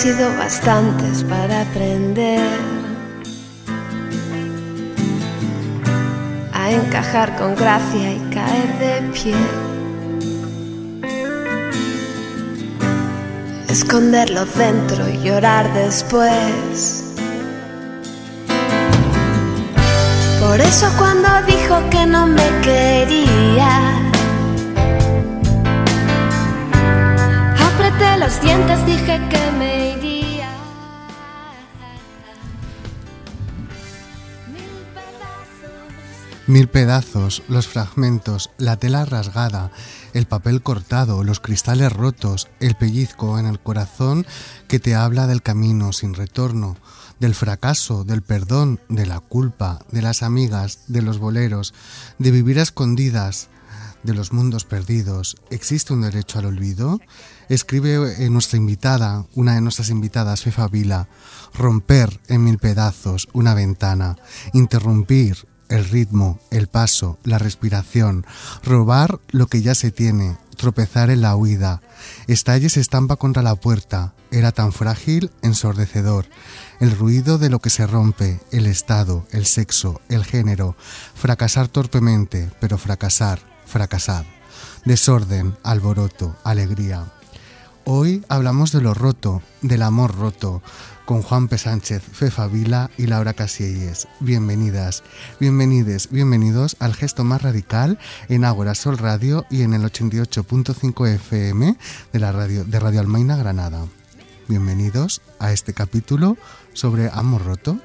sido bastantes para aprender a encajar con gracia y caer de pie. Esconderlo dentro y llorar después. Por eso cuando dijo que no me quería, apreté los dientes, dije que me Mil pedazos, los fragmentos, la tela rasgada, el papel cortado, los cristales rotos, el pellizco en el corazón que te habla del camino sin retorno, del fracaso, del perdón, de la culpa, de las amigas, de los boleros, de vivir escondidas, de los mundos perdidos. ¿Existe un derecho al olvido? Escribe nuestra invitada, una de nuestras invitadas, Fefa Vila, romper en mil pedazos una ventana, interrumpir el ritmo, el paso, la respiración, robar lo que ya se tiene, tropezar en la huida. Estalle se estampa contra la puerta, era tan frágil, ensordecedor. El ruido de lo que se rompe, el estado, el sexo, el género, fracasar torpemente, pero fracasar, fracasar. Desorden, alboroto, alegría. Hoy hablamos de lo roto, del amor roto, con Juan P. Sánchez, Fefa Vila y Laura Casielles. Bienvenidas, bienvenides, bienvenidos al gesto más radical en Ágora Sol Radio y en el 88.5 FM de la radio de Radio Almaina Granada. Bienvenidos a este capítulo sobre amor roto.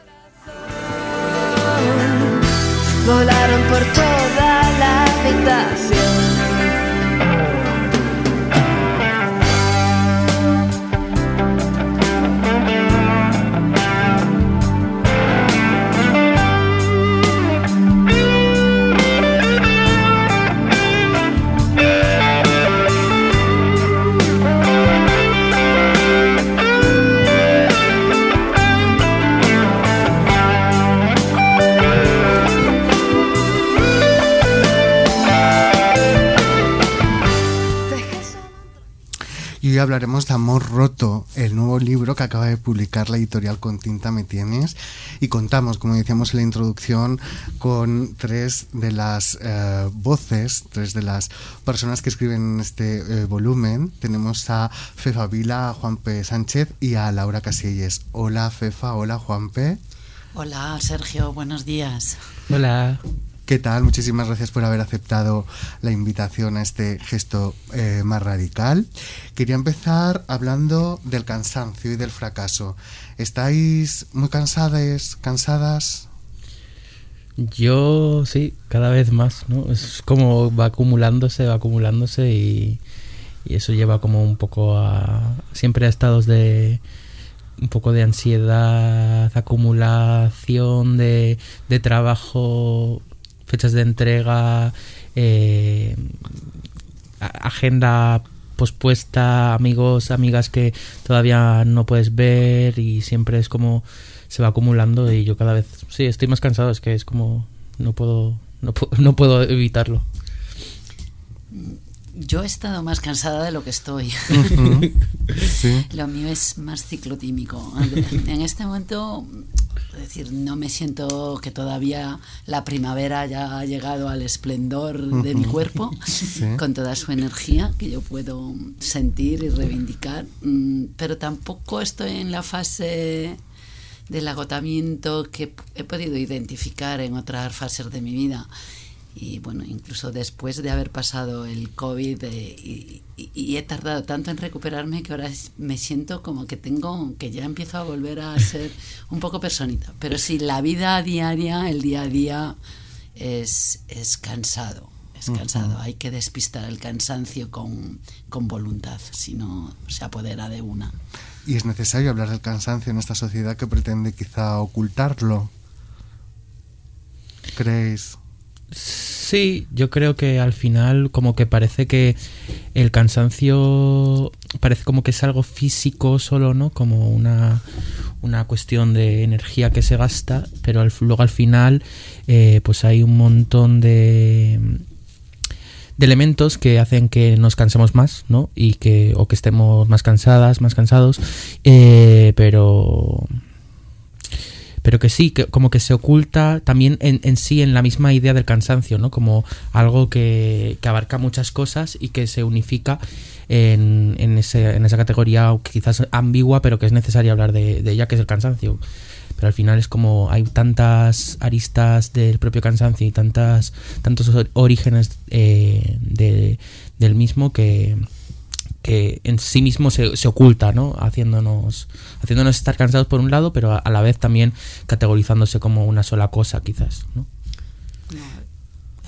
Volaron por toda la. Hablaremos de Amor Roto, el nuevo libro que acaba de publicar la editorial Con Tinta Me Tienes. Y contamos, como decíamos en la introducción, con tres de las eh, voces, tres de las personas que escriben este eh, volumen. Tenemos a Fefa Vila, a Juan P. Sánchez y a Laura Casillas. Hola Fefa, hola Juan P. Hola Sergio, buenos días. Hola. ¿Qué tal? Muchísimas gracias por haber aceptado la invitación a este gesto eh, más radical. Quería empezar hablando del cansancio y del fracaso. ¿Estáis muy cansadas, cansadas? Yo sí, cada vez más, ¿no? Es como va acumulándose, va acumulándose y, y eso lleva como un poco a siempre a estados de un poco de ansiedad, acumulación de, de trabajo, fechas de entrega, eh, agenda pospuesta, amigos, amigas que todavía no puedes ver y siempre es como se va acumulando y yo cada vez sí estoy más cansado, es que es como no puedo no, pu- no puedo evitarlo. Yo he estado más cansada de lo que estoy. Sí. Lo mío es más ciclotímico. En este momento, es decir, no me siento que todavía la primavera ya ha llegado al esplendor de mi cuerpo, con toda su energía que yo puedo sentir y reivindicar, Mm, pero tampoco estoy en la fase del agotamiento que he podido identificar en otras fases de mi vida. Y bueno, incluso después de haber pasado el COVID eh, y, y- y he tardado tanto en recuperarme que ahora me siento como que tengo, que ya empiezo a volver a ser un poco personita. Pero sí, la vida diaria, el día a día es, es cansado. Es cansado. Hay que despistar el cansancio con, con voluntad, si no se apodera de una. Y es necesario hablar del cansancio en esta sociedad que pretende quizá ocultarlo. ¿Creéis? Sí, yo creo que al final como que parece que el cansancio parece como que es algo físico solo, ¿no? Como una, una cuestión de energía que se gasta, pero al- luego al final eh, pues hay un montón de de elementos que hacen que nos cansemos más, ¿no? Y que, o que estemos más cansadas, más cansados, eh, pero pero que sí, que como que se oculta también en, en, sí en la misma idea del cansancio, ¿no? Como algo que, que abarca muchas cosas y que se unifica en, en, ese, en esa categoría quizás ambigua, pero que es necesario hablar de, de ella, que es el cansancio pero al final es como hay tantas aristas del propio cansancio y tantas tantos orígenes eh, de, del mismo que, que en sí mismo se, se, oculta, ¿no? Haciéndonos, haciéndonos estar cansados por un lado, pero a, a, la vez también categorizándose como una sola cosa, quizás, ¿no?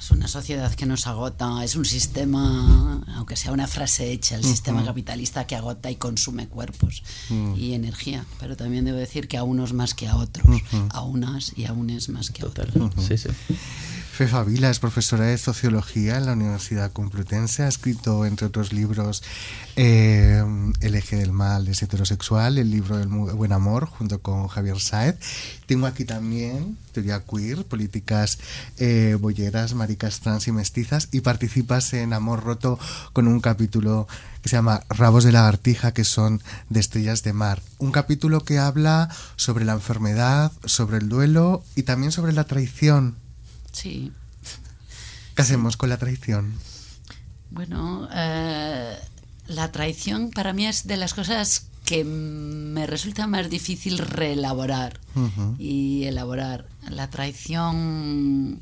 es una sociedad que nos agota, es un sistema, aunque sea una frase hecha, el uh -huh. sistema capitalista que agota y consume cuerpos uh -huh. y energía. Pero también debo decir que a unos más que a otros, uh -huh. a unas y a unes más que a otros. Sí, sí. Fefa Vila es profesora de Sociología en la Universidad Complutense. Ha escrito, entre otros libros, eh, El eje del mal es heterosexual, el libro del buen amor, junto con Javier Saez. Tengo aquí también Teoría Queer, Políticas eh, Bolleras, Maricas Trans y Mestizas. Y participas en Amor Roto con un capítulo que se llama Rabos de lagartija, que son de estrellas de mar. Un capítulo que habla sobre la enfermedad, sobre el duelo y también sobre la traición. Sí. ¿Qué hacemos con la traición? Bueno, eh, la traición para mí es de las cosas que me resulta más difícil reelaborar uh -huh. y elaborar. La traición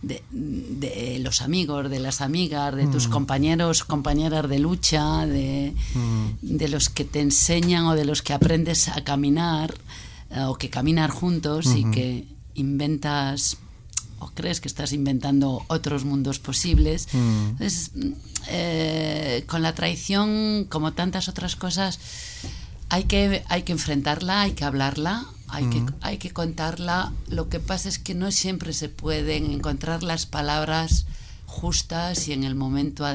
de, de, los amigos, de las amigas, de uh -huh. tus compañeros, compañeras de lucha, de, uh -huh. de los que te enseñan o de los que aprendes a caminar eh, o que caminar juntos y que inventas o crees que estás inventando otros mundos posibles. Mm. Entonces, eh, con la traición, como tantas otras cosas, hay que, hay que enfrentarla, hay que hablarla, hay, mm. que, hay que contarla. Lo que pasa es que no siempre se pueden encontrar las palabras justas y en el momento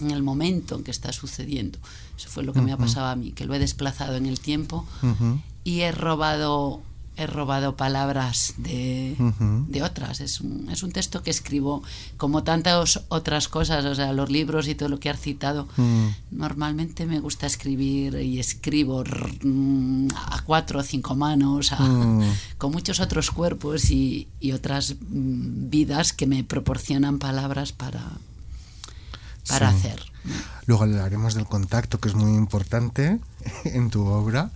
en el momento en que está sucediendo. Eso fue lo que uh -huh. me ha pasado a mí, que lo he desplazado en el tiempo uh -huh. y he robado he robado palabras de, uh -huh. de otras. Es un, es un, texto que escribo como tantas otras cosas, o sea, los libros y todo lo que has citado. Uh -huh. Normalmente me gusta escribir y escribo a cuatro o cinco manos, a, uh -huh. con muchos otros cuerpos y, y, otras vidas que me proporcionan palabras para, para sí. hacer. Luego hablaremos del contacto, que es muy importante en tu obra.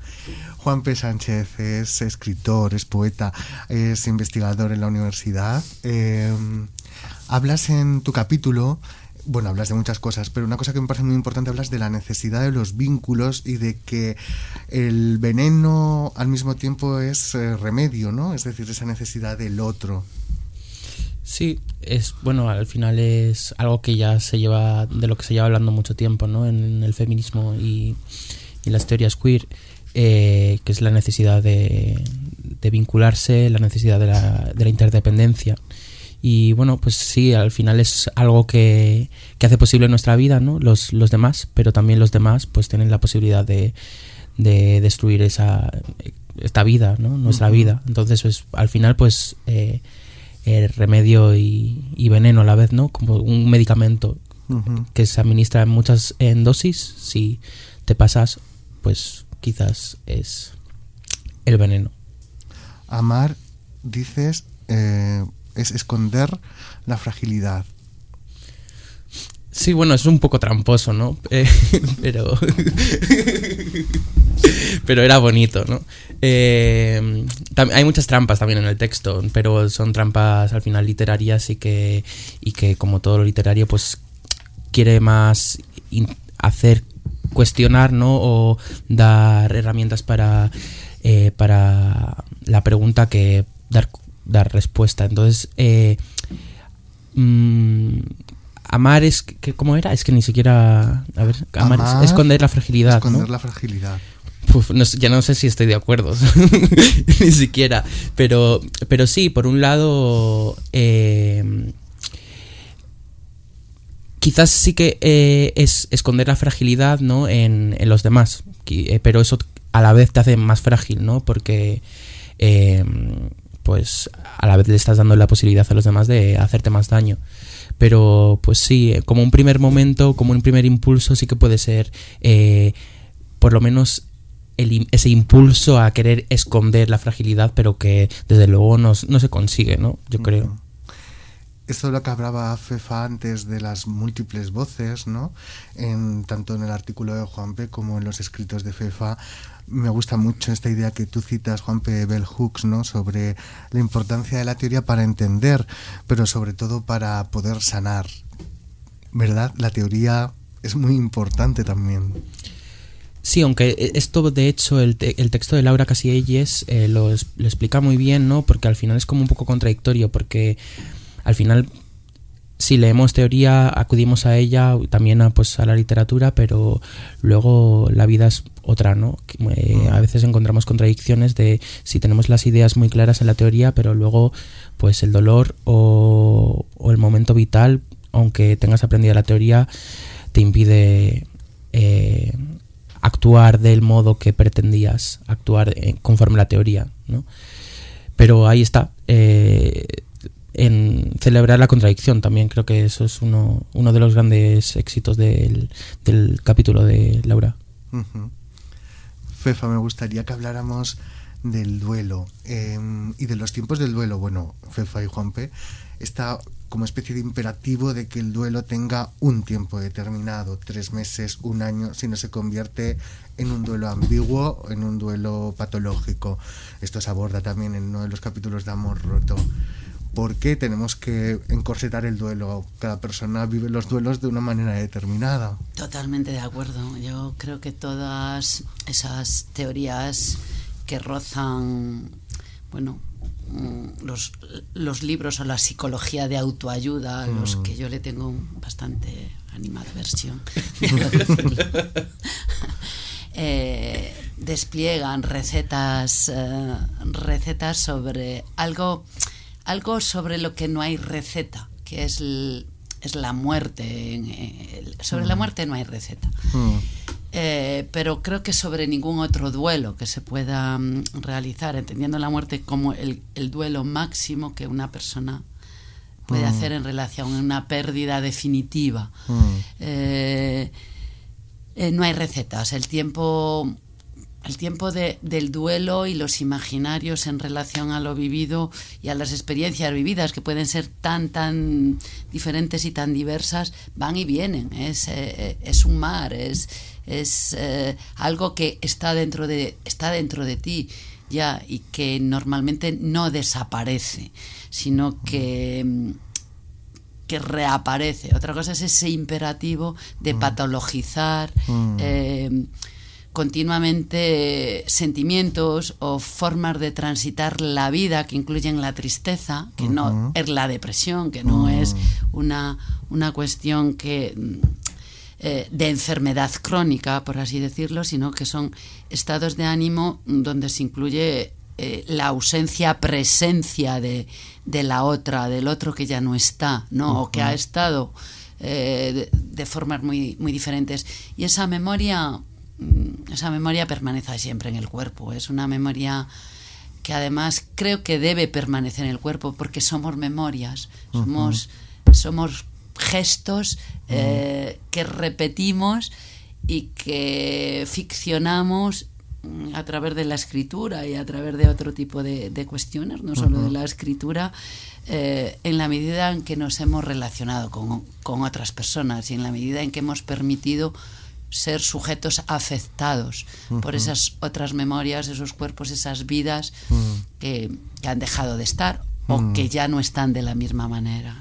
Juan P. Sánchez es escritor, es poeta, es investigador en la universidad. Eh, hablas en tu capítulo, bueno, hablas de muchas cosas, pero una cosa que me parece muy importante, hablas de la necesidad de los vínculos y de que el veneno al mismo tiempo es eh, remedio, ¿no? Es decir, esa necesidad del otro. Sí, es bueno, al final es algo que ya se lleva, de lo que se lleva hablando mucho tiempo, ¿no? En el feminismo y, y las teorías queer, eh, que es la necesidad de, de vincularse, la necesidad de la, de la, interdependencia. Y bueno, pues sí, al final es algo que, que hace posible nuestra vida, ¿no? Los, los demás, pero también los demás pues tienen la posibilidad de, de destruir esa, esta vida, ¿no? Nuestra uh -huh. vida. Entonces, pues al final, pues... Eh, eh, remedio y, y, veneno a la vez, ¿no? Como un medicamento uh -huh. que se administra en muchas en dosis. Si te pasas, pues quizás es el veneno. Amar, dices, eh, es esconder la fragilidad. Sí, bueno, es un poco tramposo, ¿no? Eh, pero. pero era bonito, ¿no? Eh, hay muchas trampas también en el texto, pero son trampas al final literarias y que, y que como todo lo literario, pues quiere más hacer cuestionar, ¿no? O dar herramientas para, eh, para la pregunta que dar, dar respuesta. Entonces, eh, mmm, amar es que cómo era es que ni siquiera a ver amar, amar es esconder la fragilidad esconder ¿no? la fragilidad Uf, ya no sé si estoy de acuerdo ni siquiera pero pero sí por un lado eh, quizás sí que eh, es esconder la fragilidad no en, en los demás eh, pero eso a la vez te hace más frágil no porque eh, pues a la vez le estás dando la posibilidad a los demás de hacerte más daño. Pero pues sí, como un primer momento, como un primer impulso, sí que puede ser eh, por lo menos ese impulso a querer esconder la fragilidad, pero que desde luego no, no se consigue, ¿no? Yo creo. Esto es lo que hablaba Fefa antes de las múltiples voces, ¿no? En, tanto en el artículo de Juanpe como en los escritos de Fefa. Me gusta mucho esta idea que tú citas, Juanpe Bell Hooks, ¿no? Sobre la importancia de la teoría para entender, pero sobre todo para poder sanar. ¿Verdad? La teoría es muy importante también. Sí, aunque esto de hecho el, el texto de Laura Casielles eh, lo, lo, explica muy bien, ¿no? Porque al final es como un poco contradictorio, porque al final si leemos teoría acudimos a ella también a, pues a la literatura pero luego la vida es otra no eh, a veces encontramos contradicciones de si tenemos las ideas muy claras en la teoría pero luego pues el dolor o, el momento vital aunque tengas aprendida la teoría te impide eh, actuar del modo que pretendías actuar eh, conforme la teoría no pero ahí está eh, en celebrar la contradicción también. Creo que eso es uno, uno de los grandes éxitos del, del capítulo de Laura. Fefa, me gustaría que habláramos del duelo em, y de los tiempos del duelo. Bueno, Fefa y Juanpe, está como especie de imperativo de que el duelo tenga un tiempo determinado, tres meses, un año, si no se convierte en un duelo ambiguo, en un duelo patológico. Esto se aborda también en uno de los capítulos de Amor Roto. ¿Por qué tenemos que encorsetar el duelo? Cada persona vive los duelos de una manera determinada. Totalmente de acuerdo. Yo creo que todas esas teorías que rozan, bueno, los, los libros o la psicología de autoayuda, a los mm. que yo le tengo bastante animadversión, eh, despliegan recetas, eh, recetas sobre algo algo sobre lo que no hay receta, que es, es la muerte. sobre la mm. muerte no hay receta. Mm. Eh, pero creo que sobre ningún otro duelo que se pueda mm, realizar, entendiendo la muerte como el, duelo máximo que una persona puede hacer en relación a una pérdida definitiva. Eh, eh, no hay recetas. El tiempo el tiempo de, del duelo y los imaginarios en relación a lo vivido y a las experiencias vividas, que pueden ser tan, tan diferentes y tan diversas, van y vienen. Es, es un mar, es, es eh, algo que está dentro, de, está dentro de ti ya y que normalmente no desaparece, sino que que reaparece. Otra cosa es ese imperativo de mm. patologizar. Mm. Eh, continuamente sentimientos o formas de transitar la vida que incluyen la tristeza, que no es la depresión, que no es una, una cuestión que eh, de enfermedad crónica, por así decirlo, sino que son estados de ánimo donde se incluye eh, la ausencia, presencia de, de, la otra, del otro que ya no está, ¿no? O que ha estado eh, de, de, formas muy, muy diferentes. Y esa memoria Mm, esa memoria permanece siempre en el cuerpo. Es una memoria que además creo que debe permanecer en el cuerpo porque somos memorias, somos, somos gestos eh, que repetimos y que ficcionamos mm, a través de la escritura y a través de otro tipo de, cuestiones, no solo de la escritura, eh, en la medida en que nos hemos relacionado con, con, otras personas y en la medida en que hemos permitido ser sujetos afectados por esas otras memorias, esos cuerpos, esas vidas que, han dejado de estar o que ya no están de la misma manera.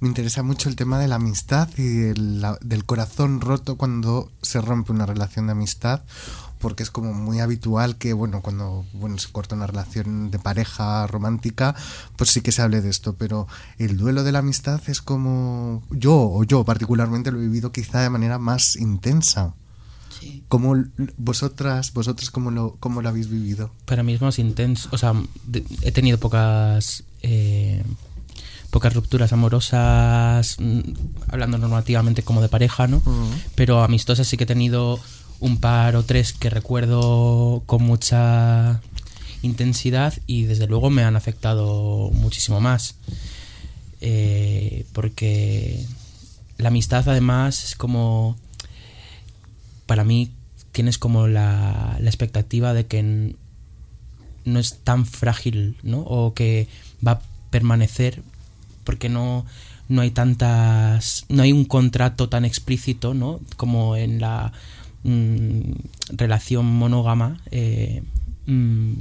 Me interesa mucho el tema de la amistad y del corazón roto cuando se rompe una relación de amistad porque es como muy habitual que, bueno, cuando bueno, se corta una relación de pareja romántica, pues sí que se hable de esto, pero el duelo de la amistad es como yo, o yo particularmente lo he vivido quizá de manera más intensa. Sí. ¿Cómo vosotras, vosotros cómo lo, cómo lo habéis vivido? Para mí es más intenso, o sea, he tenido pocas... Eh, pocas rupturas amorosas, mm, hablando normativamente como de pareja, ¿no? Pero amistosas sí que he tenido un par o tres que recuerdo con mucha intensidad y desde luego me han afectado muchísimo más. eh, porque la amistad además es como, para mí tienes como la, la expectativa de que no es tan frágil, ¿no? O que va a permanecer porque no, no hay tantas, no hay un contrato tan explícito, ¿no? Como en la mm, relación monógama. Eh, mm,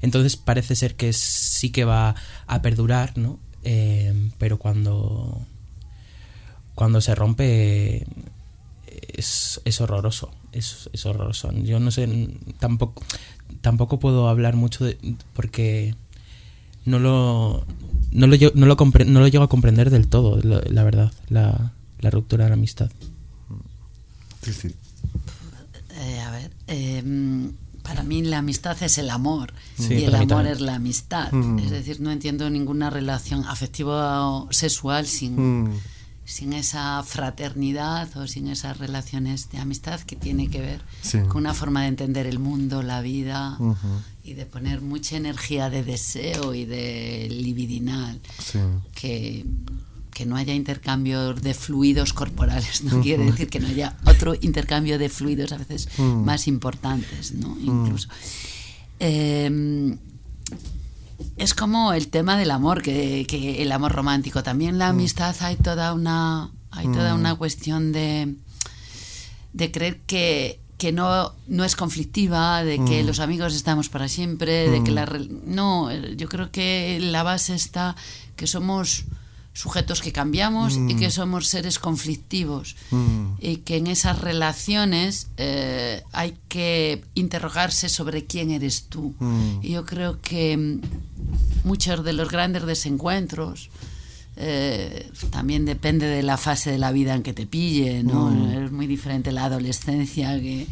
entonces parece ser que sí que va a perdurar, ¿no? Eh, pero cuando cuando se rompe es, es horroroso es, es, horroroso yo no sé tampoco tampoco puedo hablar mucho de, porque no lo no lo, no lo, no lo llego a comprender del todo la, verdad la, la, ruptura de la amistad sí, sí. Eh, a ver eh, para mí la amistad es el amor y el amor es la amistad. Mm. Es decir, no entiendo ninguna relación afectiva o sexual sin, mm. Sin esa fraternidad o sin esas relaciones de amistad que tiene que ver con una forma de entender el mundo, la vida y de poner mucha energía de deseo y de libidinal que que no haya intercambio de fluidos corporales, no quiere decir que no haya otro intercambio de fluidos a veces mm. más importantes, ¿no? Mm. Incluso. Em, es como el tema del amor, que, el amor romántico. También la mm. amistad hay toda una, hay toda una cuestión de, de creer que, que no, no es conflictiva, de que los amigos estamos para siempre, de que la... No, yo creo que la base está que somos sujetos que cambiamos y que mm. somos seres conflictivos mm. y que en esas relaciones eh, hay que interrogarse sobre quién eres tú. Mm. Y yo creo que muchos de los grandes desencuentros eh, también depende de la fase de la vida en que te pille, ¿no? Es muy diferente la adolescencia que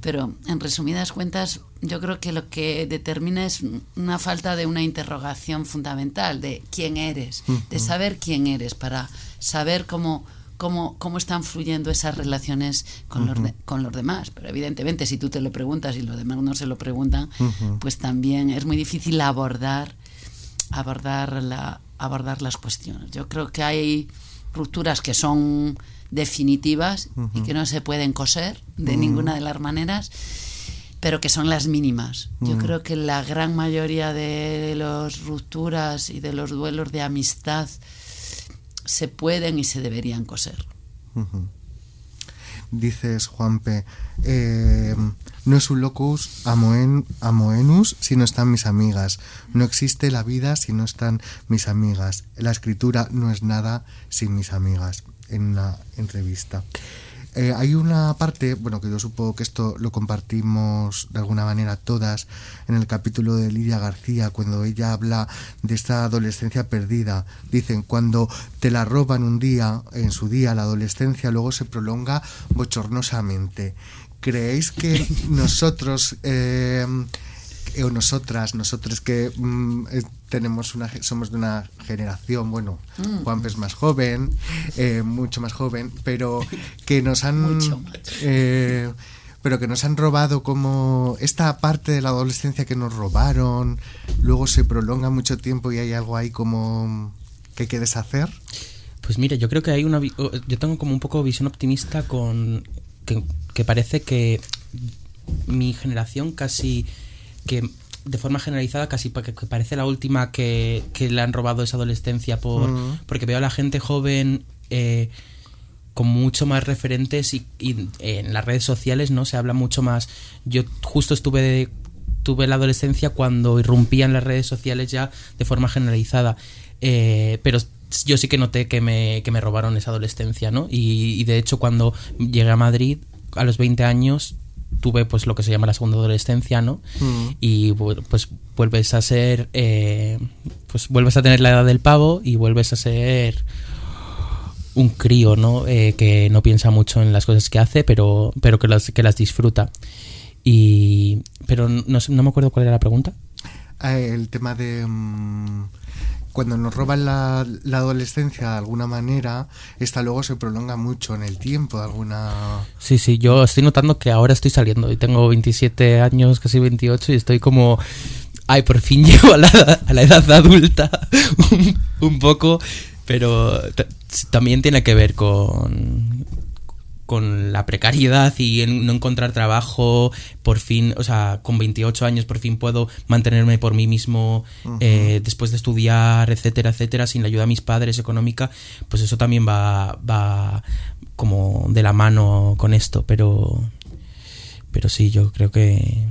pero en resumidas cuentas, yo creo que lo que determina es una falta de una interrogación fundamental de quién eres, de saber quién eres, para saber cómo, cómo, cómo están fluyendo esas relaciones con, los con los demás. Pero evidentemente, si tú te lo preguntas y los demás no se lo preguntan, pues también es muy difícil abordar, abordar, la, abordar las cuestiones. Yo creo que hay rupturas que son definitivas y que no se pueden coser de ninguna de las maneras, pero que son las mínimas. Yo creo que la gran mayoría de las rupturas y de los duelos de amistad se pueden y se deberían coser. Dices, Juanpe, eh, no es un locus amoen, amoenus si no están mis amigas. No existe la vida si no están mis amigas. La escritura no es nada sin mis amigas en una entrevista. Eh, hay una parte, bueno, que yo supongo que esto lo compartimos de alguna manera todas en el capítulo de Lidia García, cuando ella habla de esta adolescencia perdida. Dicen, cuando te la roban un día, en su día, la adolescencia luego se prolonga bochornosamente. ¿Creéis que nosotros... Eh, o nosotras, nosotros que mm, eh, tenemos una, somos de una generación, bueno, mm. Juan es más joven, eh, mucho más joven, pero que nos han... Eh, pero que nos han robado como esta parte de la adolescencia que nos robaron, luego se prolonga mucho tiempo y hay algo ahí como que hay que deshacer. Pues mira, yo creo que hay una... Yo tengo como un poco visión optimista con... que, que parece que mi generación casi que de forma generalizada casi que parece la última que, le han robado esa adolescencia por porque veo a la gente joven eh, con mucho más referentes y, en las redes sociales no se habla mucho más. Yo justo estuve tuve la adolescencia cuando irrumpían las redes sociales ya de forma generalizada. Eh, pero yo sí que noté que me, que me robaron esa adolescencia no y, y de hecho cuando llegué a Madrid a los 20 años tuve pues lo que se llama la segunda adolescencia, ¿no? Mm. Y pues vuelves a ser, eh, pues vuelves a tener la edad del pavo y vuelves a ser un crío, ¿no? Eh, que no piensa mucho en las cosas que hace, pero, pero que, las, que las disfruta. Y, pero no, no me acuerdo cuál era la pregunta. Ah, el tema de... Cuando nos roban la, adolescencia de alguna manera, esta luego se prolonga mucho en el tiempo, de alguna... Sí, sí, yo estoy notando que ahora estoy saliendo y tengo 27 años, casi 28 y estoy como... Ay, por fin llego a la, edad adulta un, poco pero también tiene que ver con, con la precariedad y no encontrar trabajo, por fin, o sea, con 28 años por fin puedo mantenerme por mí mismo eh, después de estudiar, etcétera, etcétera, sin la ayuda de mis padres económica, pues eso también va, va como de la mano con esto, pero, pero sí, yo creo que...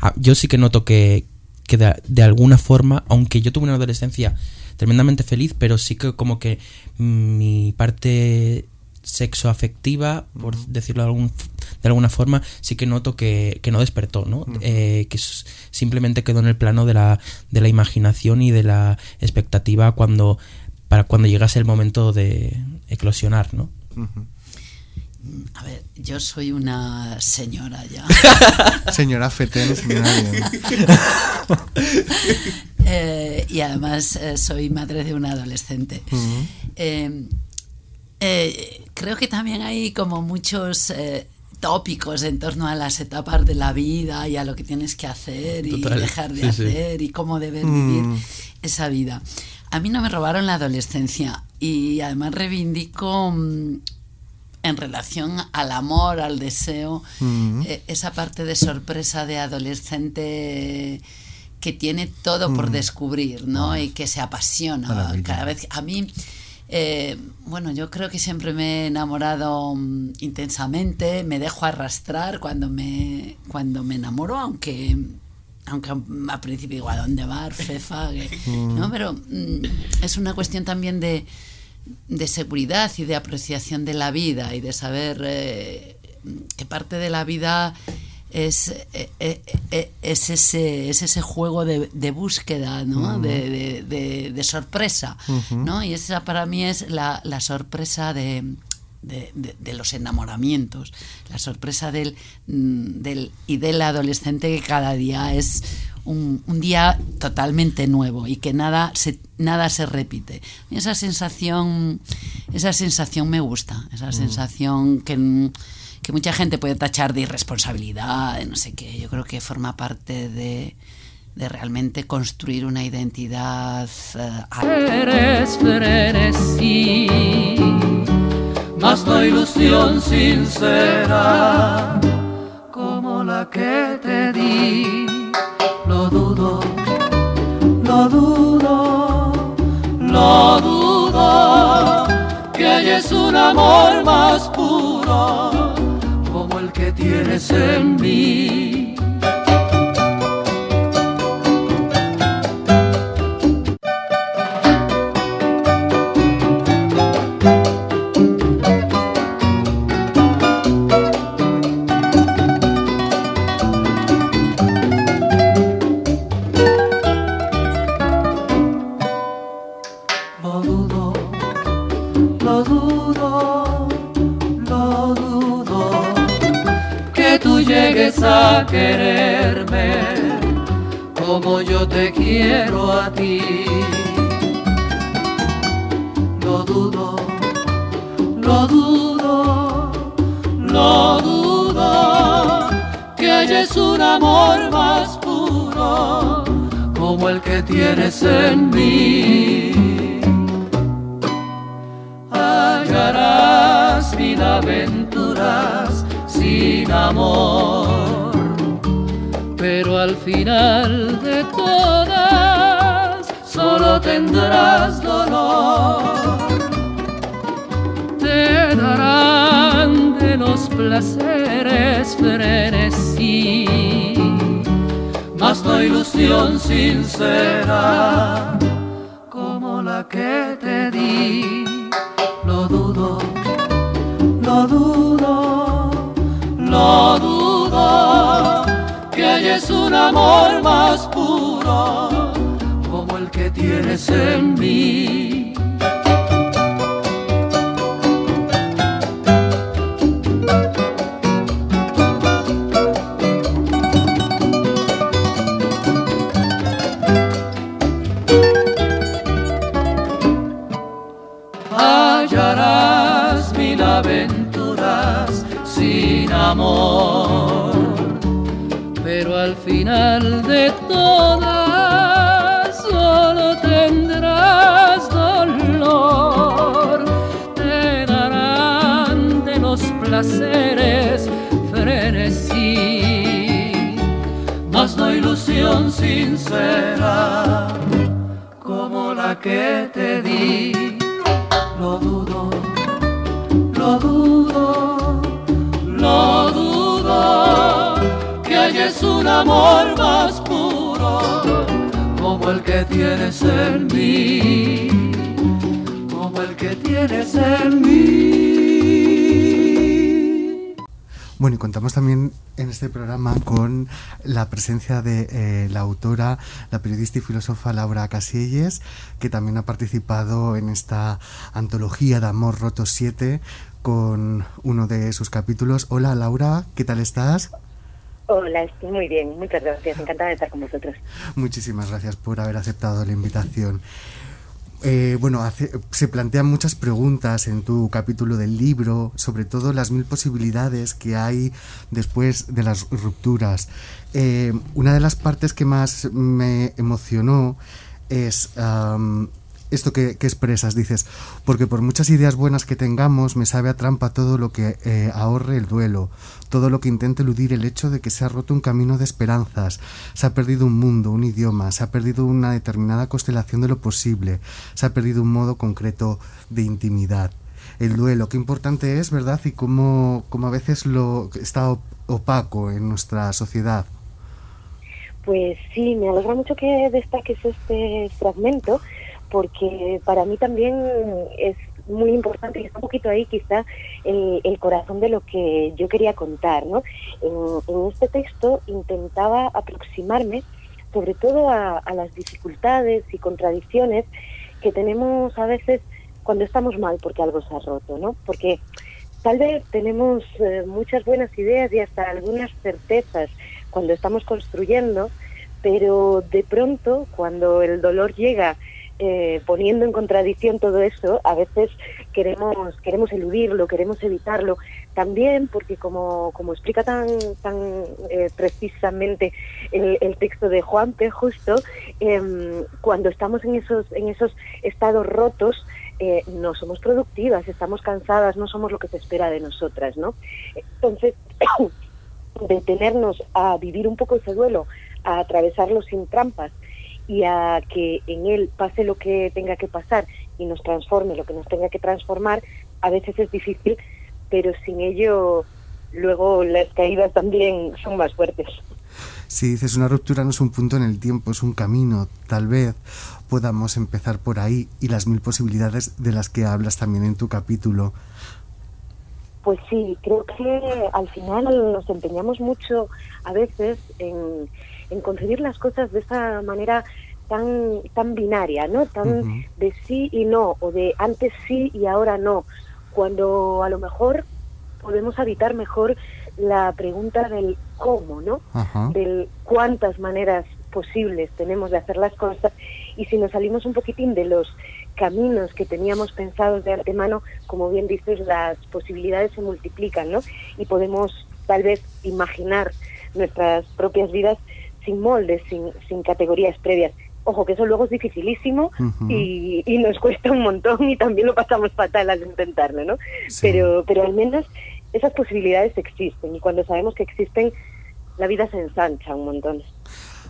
Ah, yo sí que noto que, que de, alguna forma, aunque yo tuve una adolescencia tremendamente feliz, pero sí que como que mi parte sexo afectiva, por decirlo de, algún, de alguna forma, sí que noto que, no despertó, ¿no? Eh, que simplemente quedó en el plano de la, de la imaginación y de la expectativa cuando para cuando llegase el momento de eclosionar, ¿no? A ver, yo soy una señora ya. señora Feten, señora eh, y además eh, soy madre de un adolescente. Eh, creo que también hay como muchos tópicos en torno a las etapas de la vida y a lo que tienes que hacer y dejar de hacer y cómo debes vivir mm. esa vida. A mí no me robaron la adolescencia y además reivindico mm, en relación al amor, al deseo, mm. eh, esa parte de sorpresa de adolescente que tiene todo por mm. descubrir, ¿no? Y que se apasiona cada vez. A mí, eh, bueno, yo creo que siempre me he enamorado mm, intensamente, me dejo arrastrar cuando me, cuando me enamoro, aunque aunque al principio digo, ¿a dónde va? Fefa, ¿no? Pero es una cuestión también de de seguridad y de apreciación de la vida y de saber eh, que parte de la vida es, eh, eh, es, ese, es ese juego de, búsqueda, ¿no? de, sorpresa. ¿no? Y esa para mí es la, sorpresa de, los enamoramientos, la sorpresa del, mm, del, y del adolescente que cada día es un, día totalmente nuevo y que nada se, nada se repite. esa sensación, esa sensación me gusta, esa mm. sensación que, que, mucha gente puede tachar de irresponsabilidad, de no sé qué. Yo creo que forma parte de, de realmente construir una identidad. Uh, Eres más no ilusión sincera como la que te di lo dudo, lo dudo, lo dudo, que es un amor más puro el que tienes en mí. A quererme como yo te quiero a ti. Lo dudo, lo dudo, lo dudo, que hayas un amor más puro como el que tienes en mí. Hallarás mil aventuras sin amor. Pero al final de todas solo tendrás dolor. Te darán de los placeres frenesí, mas no ilusión sincera como la que te di. Lo dudo, lo dudo no dudo que es un amor más puro como el que tienes en mí. Pero al final de todas solo tendrás dolor. Te darán de los placeres frenesí, mas no ilusión sincera como la que amor más puro como el que tienes en mí, como el que tienes en mí. Bueno, y contamos también en este programa con la presencia de eh, la autora, la periodista y filósofa Laura Casielles, que también ha participado en esta antología de Amor Roto 7 con uno de sus capítulos. Hola Laura, ¿qué tal estás? Hola, estoy muy bien, muchas gracias, encantada de estar con vosotros. Muchísimas gracias por haber aceptado la invitación. Eh, bueno, se plantean muchas preguntas en tu capítulo del libro, sobre todo las mil posibilidades que hay después de las rupturas. Eh, una de las partes que más me emocionó es esto que, expresas, dices, porque por muchas ideas buenas que tengamos, me sabe a trampa todo lo que eh, ahorre el duelo, todo lo que intente eludir el hecho de que se ha roto un camino de esperanzas, se ha perdido un mundo, un idioma, se ha perdido una determinada constelación de lo posible, se ha perdido un modo concreto de intimidad. El duelo, qué importante es, ¿verdad? Y cómo, cómo a veces lo está opaco en nuestra sociedad. Pues sí, me alegra mucho que destaques este fragmento porque para mí también es muy importante y está un poquito ahí quizá el, corazón de lo que yo quería contar. ¿no? En, este texto intentaba aproximarme sobre todo a, las dificultades y contradicciones que tenemos a veces cuando estamos mal porque algo se ha roto, ¿no? Porque tal vez tenemos eh, muchas buenas ideas y hasta algunas certezas cuando estamos construyendo, pero de pronto cuando el dolor llega eh, poniendo en contradicción todo eso, a veces queremos queremos eludirlo, queremos evitarlo, también porque como, como explica tan tan eh, precisamente el, texto de Juanpe justo, em, cuando estamos en esos en esos estados rotos eh, no somos productivas, estamos cansadas, no somos lo que se espera de nosotras, ¿no? Entonces detenernos a vivir un poco ese duelo, a atravesarlo sin trampas y a que en él pase lo que tenga que pasar y nos transforme lo que nos tenga que transformar, a veces es difícil, pero sin ello luego las caídas también son más fuertes. Si dices una ruptura no es un punto en el tiempo, es un camino, tal vez podamos empezar por ahí y las mil posibilidades de las que hablas también en tu capítulo. Pues sí, creo que al final nos empeñamos mucho a veces en en concebir las cosas de esa manera tan tan binaria, ¿no? Tan de sí y no o de antes sí y ahora no, cuando a lo mejor podemos habitar mejor la pregunta del cómo, ¿no? Del cuántas maneras posibles tenemos de hacer las cosas y si nos salimos un poquitín de los caminos que teníamos pensados de antemano, como bien dices, las posibilidades se multiplican, ¿no? Y podemos tal vez imaginar nuestras propias vidas sin moldes, sin, sin categorías previas. Ojo, que eso luego es dificilísimo y, y, nos cuesta un montón y también lo pasamos fatal al intentarlo, ¿no? Pero, pero al menos esas posibilidades existen y cuando sabemos que existen, la vida se ensancha un montón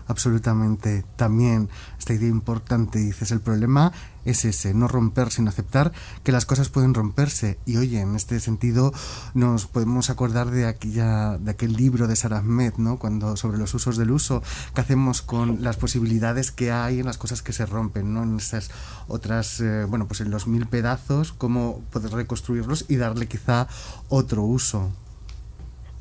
absolutamente también esta idea importante. Dices, el problema es ese, no romper, sino aceptar que las cosas pueden romperse. Y oye, en este sentido nos podemos acordar de aquella, de aquel libro de Sarah Ahmed, ¿no? Cuando, sobre los usos del uso, que hacemos con las posibilidades que hay en las cosas que se rompen, ¿no? En esas otras, eh, bueno, pues en los mil pedazos, cómo poder reconstruirlos y darle quizá otro uso.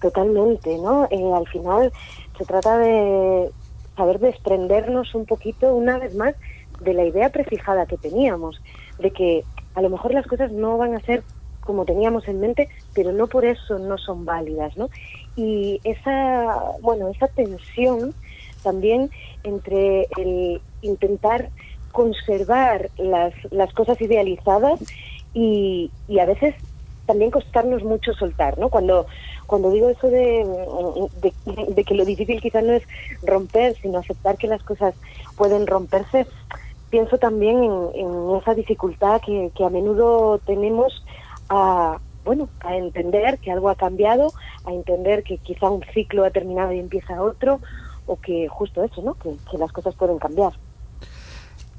Totalmente, ¿no? Eh, al final se trata de saber desprendernos un poquito, una vez más, de la idea prefijada que teníamos, de que a lo mejor las cosas no van a ser como teníamos en mente, pero no por eso no son válidas, ¿no? Y esa, bueno, esa tensión también entre el intentar conservar las, las cosas idealizadas y, y a veces también costarnos mucho soltar, ¿no? Cuando, cuando digo eso de, de, que lo difícil quizás no es romper, sino aceptar que las cosas pueden romperse, pienso también en, esa dificultad que, que, a menudo tenemos a bueno, a entender que algo ha cambiado, a entender que quizá un ciclo ha terminado y empieza otro, o que justo eso, ¿no? que las cosas pueden cambiar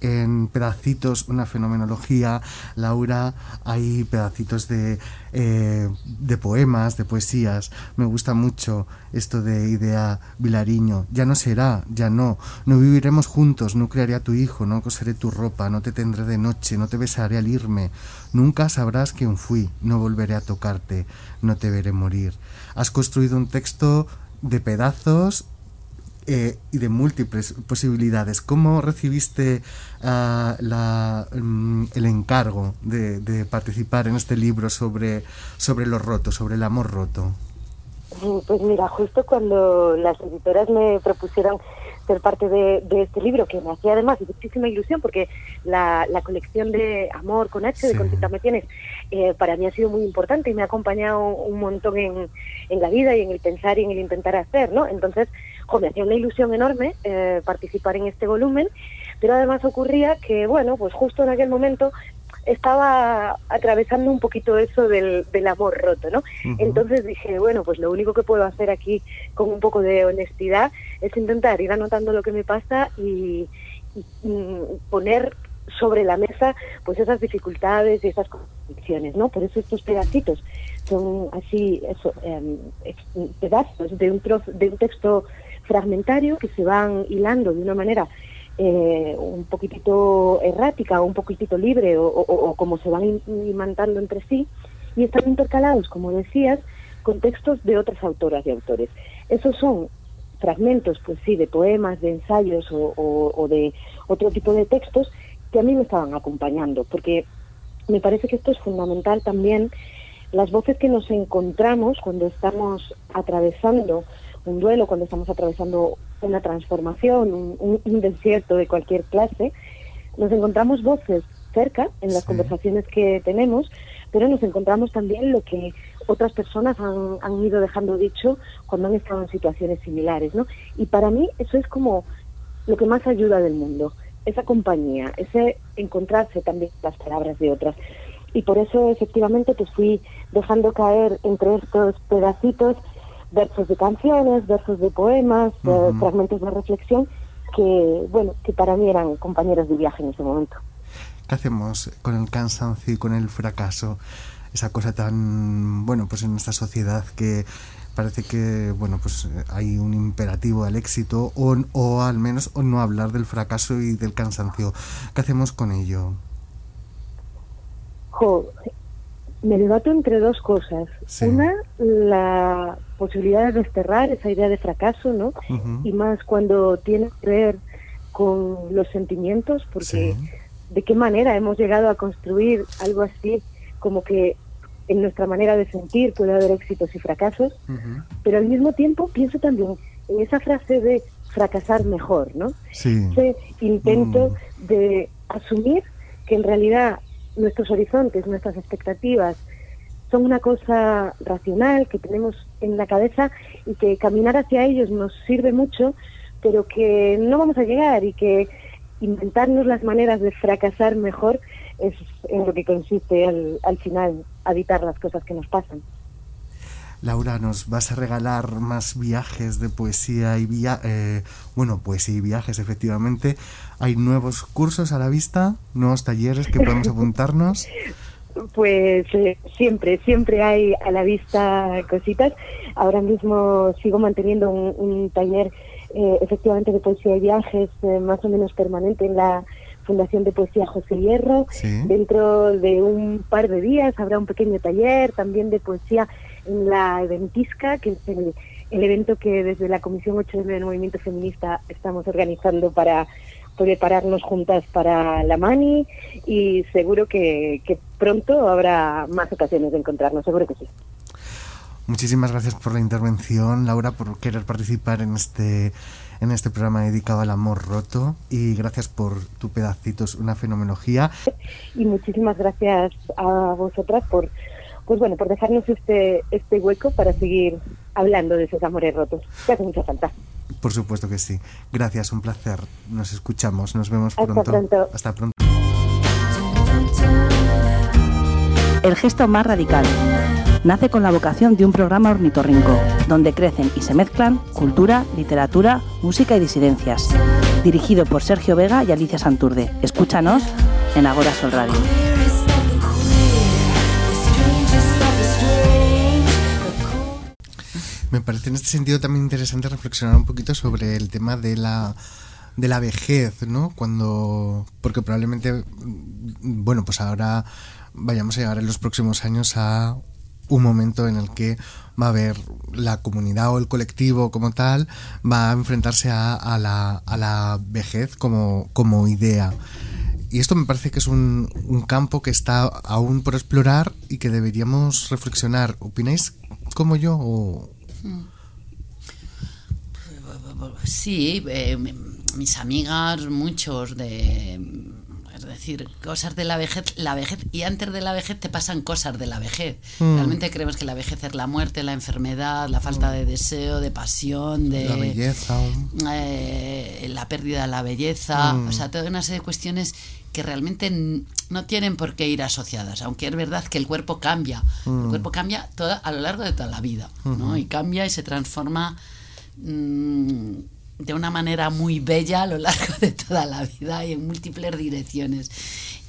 en pedacitos una fenomenología, Laura, hay pedacitos de, eh, de poemas, de poesías. Me gusta mucho esto de idea Vilariño. Ya no será, ya no. No viviremos juntos, no crearé a tu hijo, no coseré tu ropa, no te tendré de noche, no te besaré al irme. Nunca sabrás quién fui, no volveré a tocarte, no te veré morir. Has construido un texto de pedazos eh, y de múltiples posibilidades. ¿Cómo recibiste uh, la, um, el encargo de, de, participar en este libro sobre, sobre lo roto, sobre el amor roto? Pues mira, justo cuando las editoras me propusieron ser parte de, de, este libro, que me hacía además muchísima ilusión, porque la, la colección de Amor con H, sí. de Conchita Metienes, eh, para mí ha sido muy importante y me ha acompañado un montón en, en la vida y en el pensar y en el intentar hacer, ¿no? Entonces, jo, me hacía una ilusión enorme eh, participar en este volumen, pero además ocurría que, bueno, pues justo en aquel momento estaba atravesando un poquito eso del, del amor roto, ¿no? Uh -huh. Entonces dije, bueno, pues lo único que puedo hacer aquí con un poco de honestidad es intentar ir anotando lo que me pasa y, y, y poner sobre la mesa pues esas dificultades y esas condiciones, ¿no? Por eso estos pedacitos son así, eso, eh, pedazos de un, trozo, de un texto fragmentario que se van hilando de una manera eh, un poquitito errática o un poquitito libre o, o, o como se van imantando entre sí y están intercalados, como decías, con textos de otras autoras y autores. Esos son fragmentos, pues sí, de poemas, de ensayos o, o de otro tipo de textos que a mí me estaban acompañando, porque me parece que esto es fundamental también, las voces que nos encontramos cuando estamos atravesando un duelo, cuando estamos atravesando una transformación, un, un, desierto de cualquier clase, nos encontramos voces cerca en las sí. conversaciones que tenemos, pero nos encontramos también lo que otras personas han, han, ido dejando dicho cuando han estado en situaciones similares, ¿no? Y para mí eso es como lo que más ayuda del mundo, esa compañía, ese encontrarse también las palabras de otras. Y por eso efectivamente pues fui dejando caer entre estos pedacitos versos de canciones, versos de poemas, uh -huh. eh, fragmentos de reflexión, que, bueno, que para mí eran compañeros de viaje en ese momento. ¿Qué hacemos con el cansancio y con el fracaso? Esa cosa tan, bueno, pues en nuestra sociedad que parece que, bueno, pues hay un imperativo al éxito o, o al menos o no hablar del fracaso y del cansancio. ¿Qué hacemos con ello? Jo, me debato entre dos cosas. Sí. Una, la posibilidad de desterrar esa idea de fracaso, ¿no? Uh -huh. Y más cuando tiene que ver con los sentimientos, porque sí. de qué manera hemos llegado a construir algo así, como que en nuestra manera de sentir puede haber éxitos y fracasos, uh -huh. pero al mismo tiempo pienso también en esa frase de fracasar mejor, ¿no? Sí. Ese intento mm. de asumir que en realidad nuestros horizontes, nuestras expectativas, son una cosa racional que tenemos en la cabeza y que caminar hacia ellos nos sirve mucho, pero que no vamos a llegar y que inventarnos las maneras de fracasar mejor es en lo que consiste al, al final habitar las cosas que nos pasan. Laura, nos vas a regalar más viajes de poesía y via eh, bueno, poesía y viajes, efectivamente. Hay nuevos cursos a la vista, nuevos talleres que podemos apuntarnos. Pues eh, siempre, siempre hay a la vista cositas. Ahora mismo sigo manteniendo un, un taller eh, efectivamente de poesía y viajes eh, más o menos permanente en la Fundación de Poesía José Hierro. Sí. Dentro de un par de días habrá un pequeño taller también de poesía en la Eventisca, que es el, el evento que desde la Comisión 8 del Movimiento Feminista estamos organizando para prepararnos juntas para la Mani y seguro que, que pronto habrá más ocasiones de encontrarnos, seguro que sí. Muchísimas gracias por la intervención, Laura, por querer participar en este en este programa dedicado al amor roto y gracias por tu pedacitos, una fenomenología. Y muchísimas gracias a vosotras por pues bueno, por dejarnos este este hueco para seguir hablando de esos amores rotos. Que hace mucha falta. Por supuesto que sí. Gracias, un placer. Nos escuchamos, nos vemos pronto. Hasta pronto. Hasta pronto. El gesto más radical. nace con la vocación de un programa ornitorrinco, donde crecen y se mezclan cultura, literatura, música y disidencias. Dirigido por Sergio Vega y Alicia Santurde. Escúchanos en Agora Sol Radio. Me parece en este sentido también interesante reflexionar un poquito sobre el tema de la de la vejez, ¿no? Cuando porque probablemente bueno, pues ahora vayamos a llegar en los próximos años a un momento en el que va a haber la comunidad o el colectivo como tal va a enfrentarse a, la, a la, vejez como, como idea. Y esto me parece que es un, un, campo que está aún por explorar y que deberíamos reflexionar. ¿Opináis como yo? O... Sí, eh, mis amigas, muchos de es decir, cosas de la vejez, la vejez, y antes de la vejez te pasan cosas de la vejez. Mm. Realmente creemos que la vejez es la muerte, la enfermedad, la falta de deseo, de pasión, de... La belleza. Eh, la pérdida de la belleza, Mm. o sea, toda una serie de cuestiones que realmente no tienen por qué ir asociadas, aunque es verdad que el cuerpo cambia, Mm. el cuerpo cambia toda, a lo largo de toda la vida, ¿no? Y cambia y se transforma mm, de una manera muy bella a lo largo de toda la vida y en múltiples direcciones.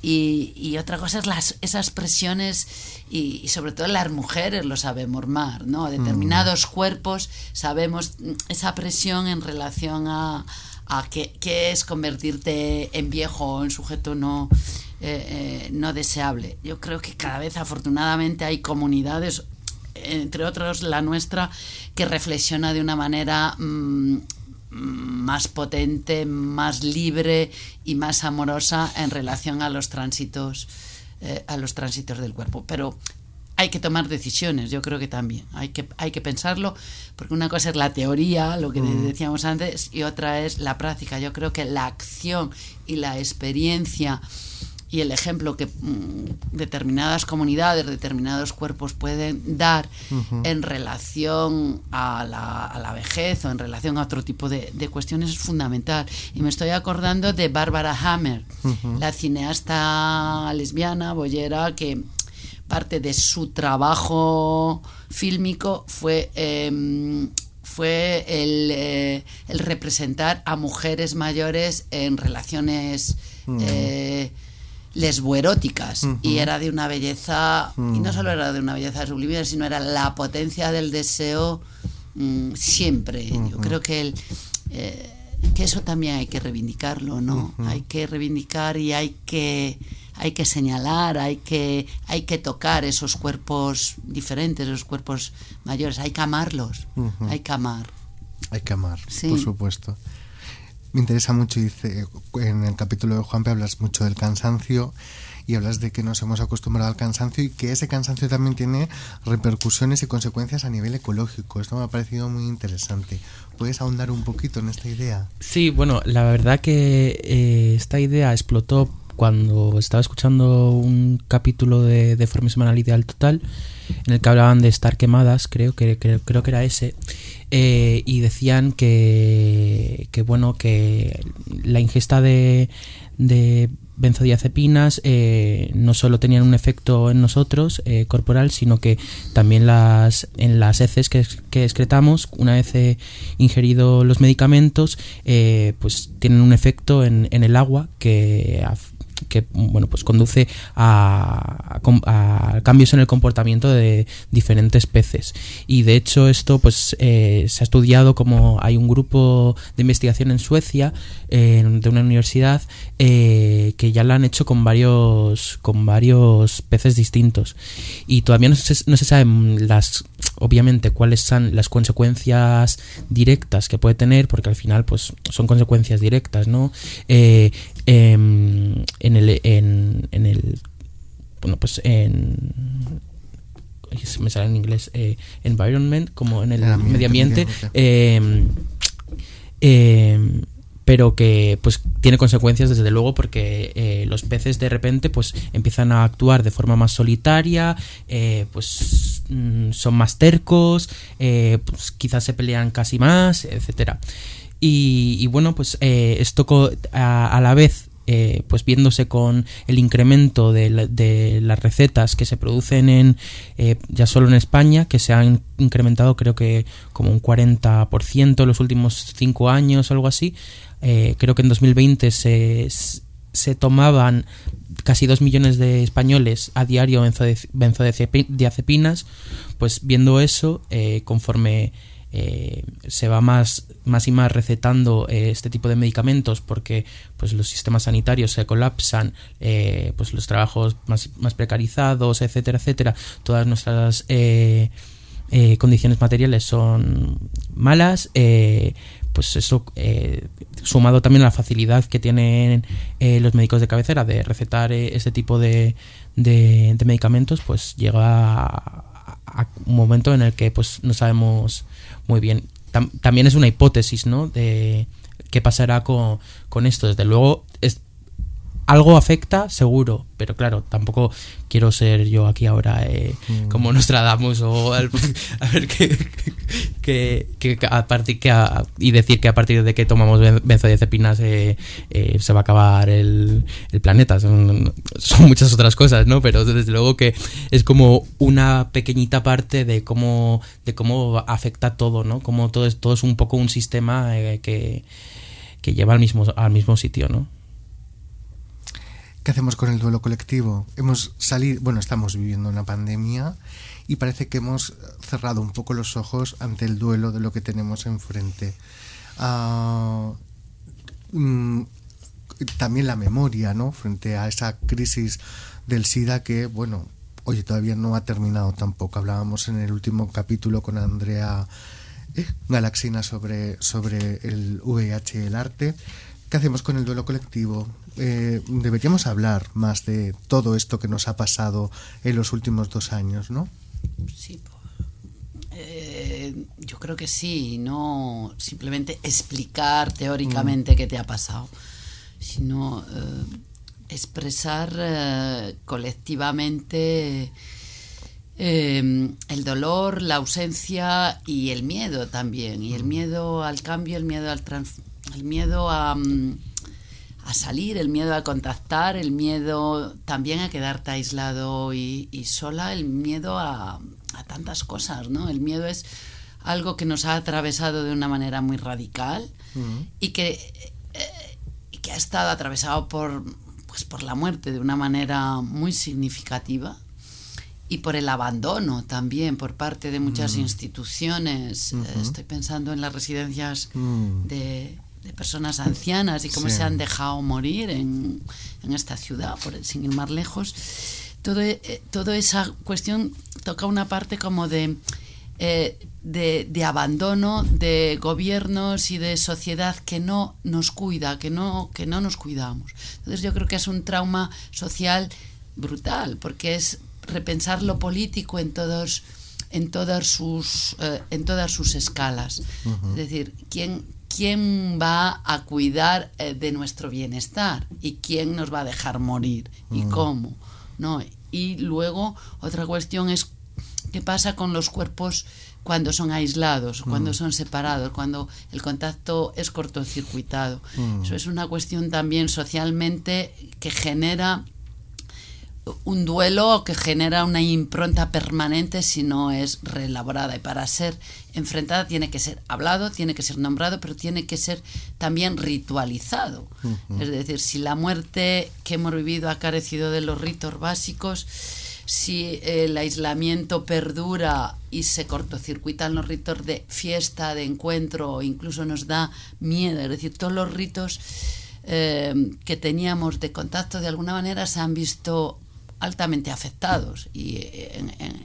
Y, y otra cosa es las, esas presiones y, y sobre todo las mujeres lo sabemos más, ¿no? Determinados cuerpos sabemos mm, esa presión en relación a, a qué, qué es convertirte en viejo o en sujeto no, eh, eh, no deseable. Yo creo que cada vez afortunadamente hay comunidades entre otros la nuestra, que reflexiona de una manera mm, más potente, más libre y más amorosa en relación a los tránsitos, eh, a los tránsitos del cuerpo. Pero hay que tomar decisiones, yo creo que también. Hay que, hay que pensarlo, porque una cosa es la teoría, lo que decíamos antes, y otra es la práctica. Yo creo que la acción y la experiencia y el ejemplo que mm, determinadas comunidades, determinados cuerpos pueden dar en relación a la, a la vejez o en relación a otro tipo de, de cuestiones es fundamental. Y me estoy acordando de Barbara Hammer, la cineasta lesbiana, boyera, que parte de su trabajo fílmico fue... em, fue el, eh, el representar a mujeres mayores en relaciones eh, lesboeróticas. Y era de una belleza y no solo era de una belleza sublime sino era la potencia del deseo mm, siempre. Yo creo que el eh, que eso también hay que reivindicarlo no hay que reivindicar y hay que hay que señalar hay que hay que tocar esos cuerpos diferentes esos cuerpos mayores. Hay que amarlos. Hay que amar. Hay que amar, Sí. por supuesto. Me interesa mucho, dice, en el capítulo de Juanpe hablas mucho del cansancio y hablas de que nos hemos acostumbrado al cansancio y que ese cansancio también tiene repercusiones y consecuencias a nivel ecológico. Esto me ha parecido muy interesante. ¿Puedes ahondar un poquito en esta idea? Sí, bueno, la verdad que eh, esta idea explotó cuando estaba escuchando un capítulo de, de Forma Semanal Ideal Total en el que hablaban de estar quemadas, creo que, creo, creo que era ese, eh, y decían que, que, bueno, que la ingesta de, de benzodiazepinas eh, no solo tenían un efecto en nosotros eh, corporal, sino que también las en las heces que, que excretamos, una vez eh, ingerido los medicamentos, eh, pues tienen un efecto en, en el agua que que bueno pues conduce a, a- cambios en el comportamiento de diferentes peces. Y de hecho esto pues eh, se ha estudiado como hay un grupo de investigación en Suecia eh, de una universidad eh, que ya lo han hecho con varios con varios peces distintos. Y todavía no se, no se saben las obviamente cuáles son las consecuencias directas que puede tener porque al final pues son consecuencias directas no Eh, em, en el en, en el bueno pues en me sale en inglés eh, environment como en el, El ambiente, medio ambiente pero que pues tiene consecuencias desde luego porque eh, los peces de repente pues empiezan a actuar de forma más solitaria eh, pues mm, son más tercos eh, pues, quizás se pelean casi más etcétera y, bueno pues esto a, la vez pues viéndose con el incremento de, las recetas que se producen en ya solo en España, que se han incrementado creo que como un 40% en los últimos 5 años, algo así. Eh, creo que en 2020 se, se tomaban casi 2 millones de españoles a diario benzodiazepinas, pues viendo eso, conforme eh, se va más, más y más recetando eh, este tipo de medicamentos porque pues los sistemas sanitarios se colapsan, eh, pues los trabajos más, más, precarizados, etcétera, etcétera, todas nuestras condiciones materiales son malas, pues eso sumado también a la facilidad que tienen los médicos de cabecera de recetar este tipo de, de, medicamentos, pues llega a, un momento en el que pues no sabemos muy bien. también es una hipótesis, ¿no? De qué pasará con, con esto. Desde luego, algo afecta, seguro, pero claro, tampoco quiero ser yo aquí ahora eh, mm. como Nostradamus o a ver qué que, a partir que y decir que a partir de que tomamos benzodiazepinas eh, eh, se va a acabar el, el planeta. Son, son, muchas otras cosas, ¿no? Pero desde luego que es como una pequeñita parte de cómo de cómo afecta todo, ¿no? Como todo es, todo es un poco un sistema eh, que, que lleva al mismo, al mismo sitio, ¿no? ¿Qué hacemos con el duelo colectivo? Hemos salido, bueno, estamos viviendo una pandemia y parece que hemos cerrado un poco los ojos ante el duelo de lo que tenemos enfrente. Ah, mm, también la memoria, ¿no? Frente a esa crisis del SIDA que, bueno, oye, todavía no ha terminado tampoco. Hablábamos en el último capítulo con Andrea Galaxina sobre, sobre el VIH y el arte. ¿Qué hacemos con el duelo colectivo? Eh, deberíamos hablar más de todo esto que nos ha pasado en los últimos dos años, ¿no? Sí, eh, yo creo que sí, no simplemente explicar teóricamente mm. qué te ha pasado, sino eh, expresar colectivamente el dolor, la ausencia y el miedo también, y el mm. miedo al cambio, el miedo al trans el miedo a, mm, a, salir, el miedo a contactar, el miedo también a quedarte aislado y, sola, el miedo a, a, tantas cosas, ¿no? El miedo es algo que nos ha atravesado de una manera muy radical y, que, eh, y que ha estado atravesado por, pues, por la muerte de una manera muy significativa y por el abandono también por parte de muchas instituciones. Estoy pensando en las residencias mm. de, de personas ancianas y cómo se han dejado morir en, en esta ciudad, por, sin ir más lejos. Todo, eh, toda esa cuestión toca una parte como de, eh, de, de, abandono de gobiernos y de sociedad que no nos cuida, que no, que no nos cuidamos. Entonces yo creo que es un trauma social brutal, porque es repensar lo político en todos en todas sus eh, en todas sus escalas es decir quién quién va a cuidar eh, de nuestro bienestar y quién nos va a dejar morir y mm. cómo, ¿no? Y luego otra cuestión es qué pasa con los cuerpos cuando son aislados, cuando mm. son separados, cuando el contacto es cortocircuitado. Mm. Eso es una cuestión también socialmente que genera un duelo que genera una impronta permanente si no es reelaborada. Y para ser enfrentada tiene que ser hablado, tiene que ser nombrado, pero tiene que ser también ritualizado. Es decir, si la muerte que hemos vivido ha carecido de los ritos básicos, si el aislamiento perdura y se cortocircuitan los ritos de fiesta, de encuentro, o incluso nos da miedo, es decir, todos los ritos eh, que teníamos de contacto de alguna manera se han visto altamente afectados y eh,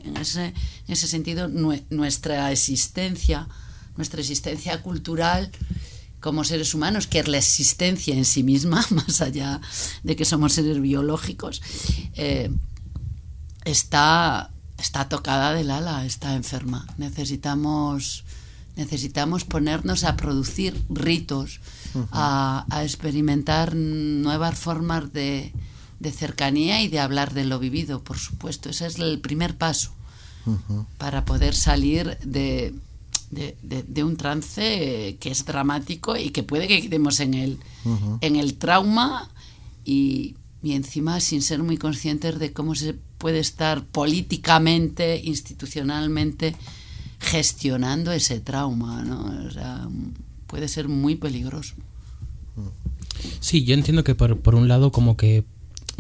en, ese, en ese, sentido nuestra existencia, nuestra existencia cultural como seres humanos, que es la existencia en sí misma, más allá de que somos seres biológicos, eh, está, está tocada del ala, está enferma. Necesitamos, necesitamos ponernos a producir ritos, a experimentar nuevas formas de, de cercanía y de hablar de lo vivido, por supuesto. Ese es el primer paso para poder salir de, de, un trance que es dramático y que puede que quedemos en el, en el trauma y, y encima sin ser muy conscientes de cómo se puede estar políticamente, institucionalmente gestionando ese trauma, ¿no? O sea, puede ser muy peligroso. Sí, yo entiendo que por, por un lado como que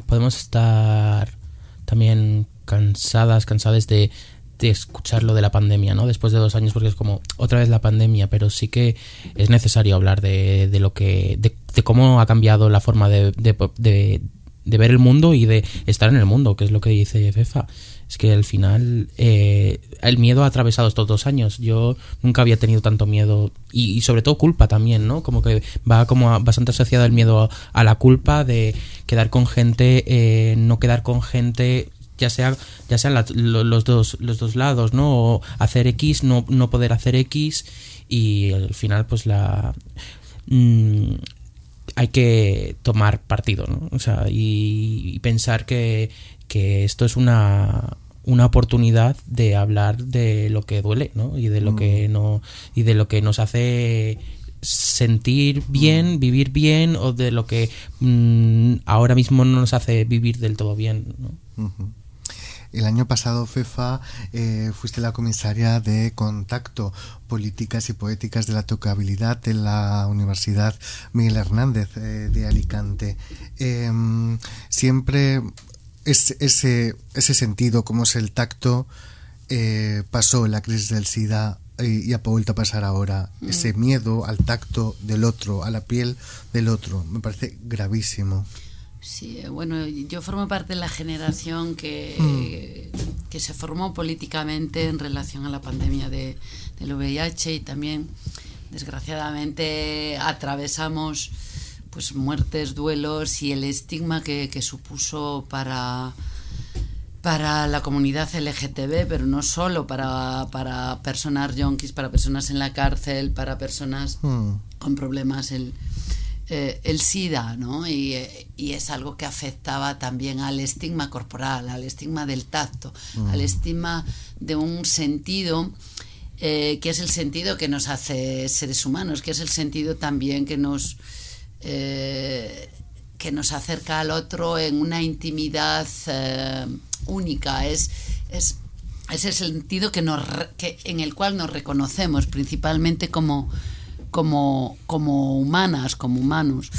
podemos estar también cansadas, cansadas de, de escuchar lo de la pandemia, ¿no? Después de dos años, porque es como otra vez la pandemia, pero sí que es necesario hablar de, de lo que, de, de, cómo ha cambiado la forma de, de, de, ver el mundo y de estar en el mundo, que es lo que dice Fefa. Es que al final eh, el miedo ha atravesado estos dos años. Yo nunca había tenido tanto miedo y, y sobre todo culpa también, ¿no? Como que va como bastante asociado el miedo a, la culpa de quedar con gente, eh, no quedar con gente ya sea ya sean los dos los dos lados no o hacer x no, no poder hacer x y al final pues la mmm, hay que tomar partido no o sea y, y pensar que, que esto es una una oportunidad de hablar de lo que duele ¿no? y de lo mm. que no y de lo que nos hace sentir bien, vivir bien o de lo que mmm, ahora mismo no nos hace vivir del todo bien. ¿no? Uh -huh. El año pasado, Fefa, eh, fuiste la comisaria de contacto, políticas y poéticas de la tocabilidad de la Universidad Miguel Hernández eh, de Alicante. Eh, siempre es, ese, ese sentido, como es el tacto, eh, pasó la crisis del SIDA y, y ha vuelto a pasar ahora. Mm. Ese miedo al tacto del otro, a la piel del otro, me parece gravísimo. Sí, bueno, yo formo parte de la generación que, mm. que se formó políticamente en relación a la pandemia de, del VIH y también, desgraciadamente, atravesamos pues muertes, duelos y el estigma que, que supuso para, para la comunidad LGTB, pero no solo para, para personas yonkis, para personas en la cárcel, para personas mm. con problemas el, eh, el SIDA, ¿no? Y, y, es algo que afectaba también al estigma corporal, al estigma del tacto, mm. al estigma de un sentido eh, que es el sentido que nos hace seres humanos, que es el sentido también que nos eh, que nos acerca al otro en una intimidad eh, única. Es, es, es el sentido que nos, que, en el cual nos reconocemos principalmente como como, como humanas, como humanos.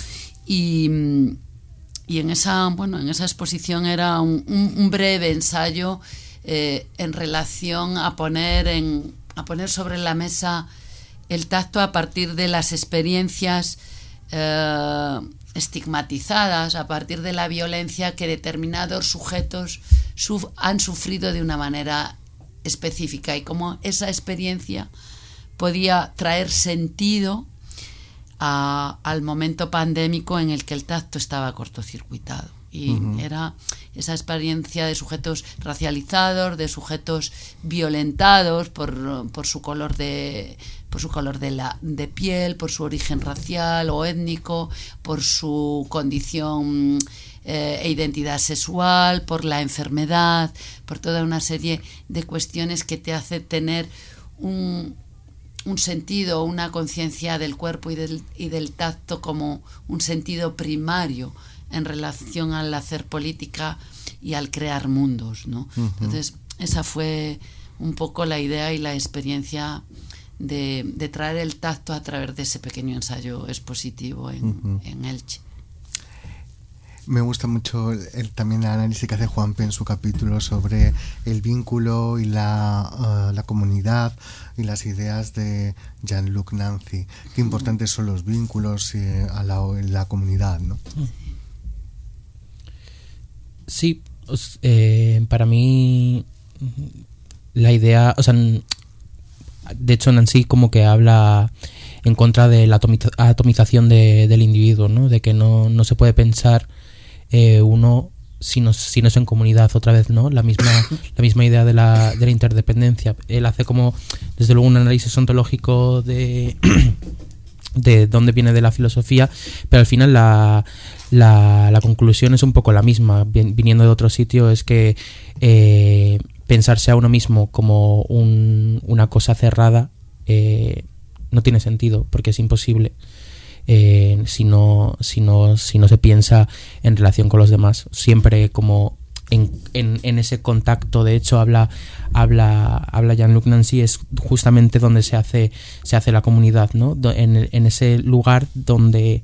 Y, y, en, esa, bueno, en esa exposición era un, breve ensayo eh, en relación a poner, en, a poner sobre la mesa el tacto a partir de las experiencias eh, estigmatizadas, a partir de la violencia que determinados sujetos han sufrido de una manera específica y cómo esa experiencia podía traer sentido a, al momento pandémico en el que el tacto estaba cortocircuitado. Y uh -huh. era esa experiencia de sujetos racializados, de sujetos violentados por, por su color de por su color de, la, de piel, por su origen racial o étnico, por su condición eh, e identidad sexual, por la enfermedad, por toda una serie de cuestiones que te hace tener un, un sentido, una conciencia del cuerpo y del, y del tacto como un sentido primario en relación al hacer política y al crear mundos, ¿no? Uh -huh. Entonces, esa fue un poco la idea y la experiencia de, de, traer el tacto a través de ese pequeño ensayo expositivo en, uh -huh. en Elche. Me gusta mucho el, también el análisis que hace Juanpe en su capítulo sobre el vínculo y la, uh, la comunidad y las ideas de Jean-Luc Nancy. Qué importantes son los vínculos eh, a la, comunidad, ¿no? Sí, eh, para mí la idea, o sea, de hecho Nancy como que habla en contra de la atomización de, del individuo, ¿no? De que no, no se puede pensar eh, uno si no, si no es en comunidad otra vez, ¿no? La misma, la misma idea de la, de la interdependencia. Él hace como, desde luego, un análisis ontológico de, de dónde viene de la filosofía, pero al final la, la, la conclusión es un poco la misma, viniendo de otro sitio, es que eh, pensarse a uno mismo como un, una cosa cerrada eh, no tiene sentido, porque es imposible. Eh, si, no, se piensa en relación con los demás. Siempre como en, en, ese contacto, de hecho, habla, habla, habla Jean-Luc Nancy, es justamente donde se hace, se hace la comunidad, ¿no? En, en ese lugar donde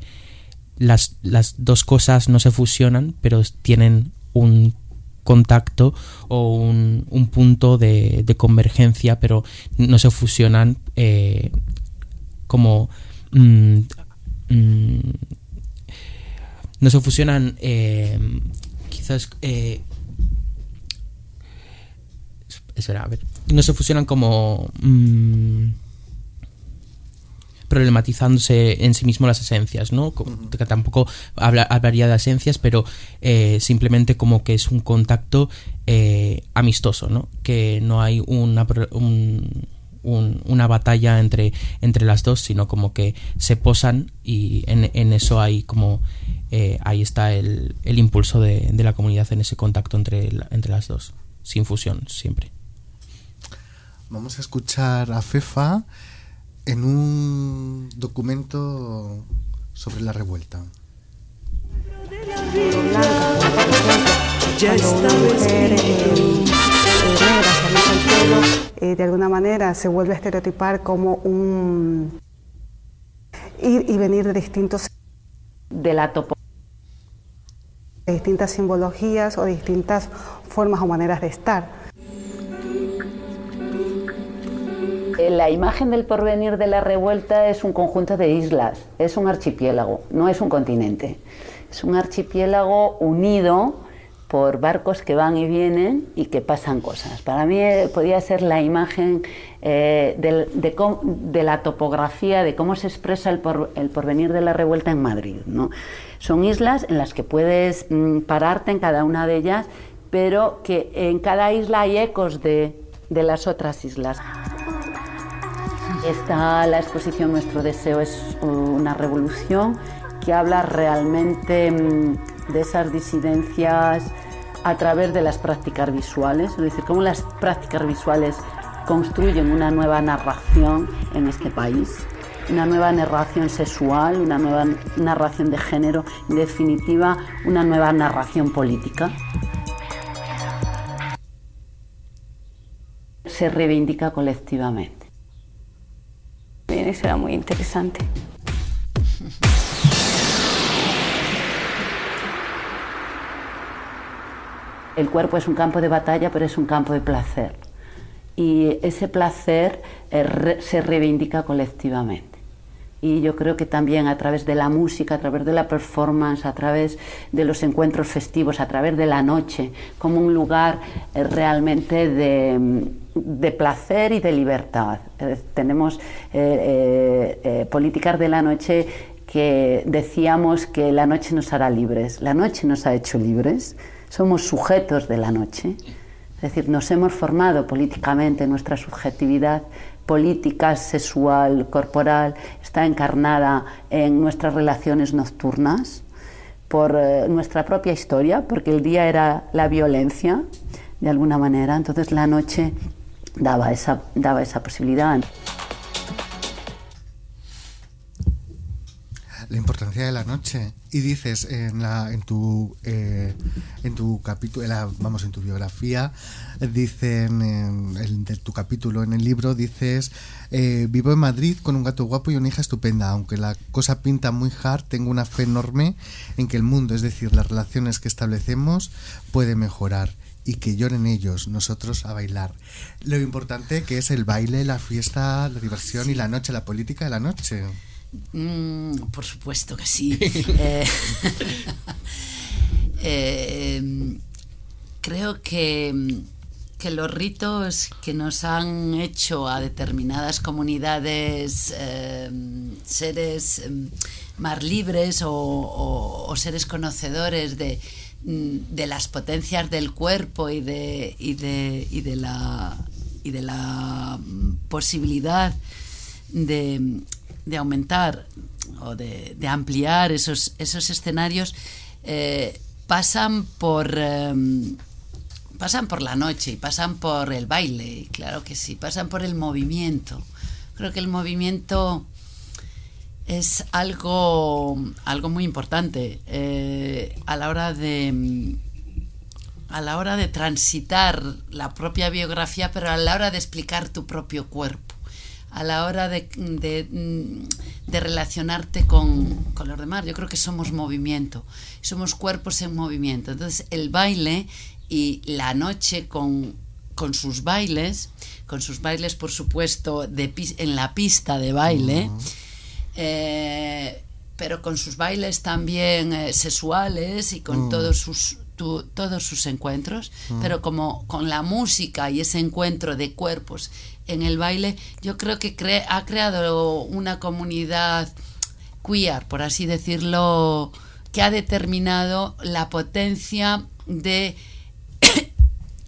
las, las dos cosas no se fusionan, pero tienen un contacto o un, un punto de, de, convergencia, pero no se fusionan eh, como... Mm, mm, no se fusionan eh, quizás... Eh, espera, a ver. No se fusionan como... Mm, problematizándose en sí mismo las esencias, ¿no? Que tampoco hablaría de esencias, pero eh, simplemente como que es un contacto eh, amistoso, ¿no? Que no hay una, una batalla entre, entre las dos, sino como que se posan y en, eso hay como eh, ahí está el, el impulso de, de, la comunidad en ese contacto entre, entre las dos, sin fusión siempre. Vamos a escuchar a Fefa en un documento sobre la revuelta. Ya está eh, de alguna manera se vuelve a estereotipar como un ir y venir de distintos de la topo de distintas simbologías o distintas formas o maneras de estar. Eh, la imagen del porvenir de la revuelta es un conjunto de islas, es un archipiélago, no es un continente. Es un archipiélago unido por barcos que van y vienen y que pasan cosas. Para mí eh, podría ser la imagen eh, de, la topografía, de cómo se expresa el, porvenir de la revuelta en Madrid. Son islas en las que puedes mm, pararte en cada una de ellas, pero que en cada isla hay ecos de las otras islas. Está la exposición Nuestro Deseo es una revolución que habla realmente mm, de esas disidencias a través de las prácticas visuales, es decir, cómo las prácticas visuales construyen una nueva narración en este país, una nueva narración sexual, una nueva narración de género, en definitiva, una nueva narración política. Se reivindica colectivamente. Bien, será muy interesante. El cuerpo es un campo de batalla, pero es un campo de placer. Y ese placer eh, se reivindica colectivamente y yo creo que también a través de la música, a través de la performance, a través de los encuentros festivos, a través de la noche, como un lugar eh, realmente de, placer y de libertad. Tenemos eh, políticas de la noche que decíamos que la noche nos hará libres. La noche nos ha hecho libres, somos sujetos de la noche. Es decir, nos hemos formado políticamente nuestra subjetividad política sexual, corporal, está encarnada en nuestras relaciones nocturnas, por eh, nuestra propia historia, porque el día era la violencia, de alguna manera, entonces la noche daba esa, daba esa posibilidad. La importancia de la noche y dices en la en tu eh, en tu capítulo vamos en tu biografía dicen en, tu capítulo en el libro dices eh, vivo en Madrid con un gato guapo y una hija estupenda aunque la cosa pinta muy hard tengo una fe enorme en que el mundo es decir las relaciones que establecemos puede mejorar y que lloren ellos, nosotros a bailar. Lo importante que es el baile, la fiesta, la diversión y la noche, la política de la noche. Mm, por supuesto que sí. Eh, em, creo que, que, los ritos que nos han hecho a determinadas comunidades em, seres em, más libres o, seres conocedores de, mm, de, las potencias del cuerpo y de, y de, y de la, y de la mm, posibilidad de de aumentar o de, ampliar esos, esos escenarios eh, pasan por em, pasan por la noche y pasan por el baile, claro que sí, pasan por el movimiento. Creo que el movimiento es algo, algo muy importante eh, a la hora de a la hora de transitar la propia biografía, pero a la hora de explicar tu propio cuerpo, a la hora de, de, relacionarte con, con, los demás. Yo creo que somos movimiento, somos cuerpos en movimiento. Entonces el baile y la noche con, con sus bailes, con sus bailes por supuesto de, en la pista de baile, eh, pero con sus bailes también eh, sexuales y con mm. todos sus todos sus encuentros, mm. pero como con la música y ese encuentro de cuerpos en el baile, yo creo que ha creado una comunidad queer, por así decirlo, que ha determinado la potencia de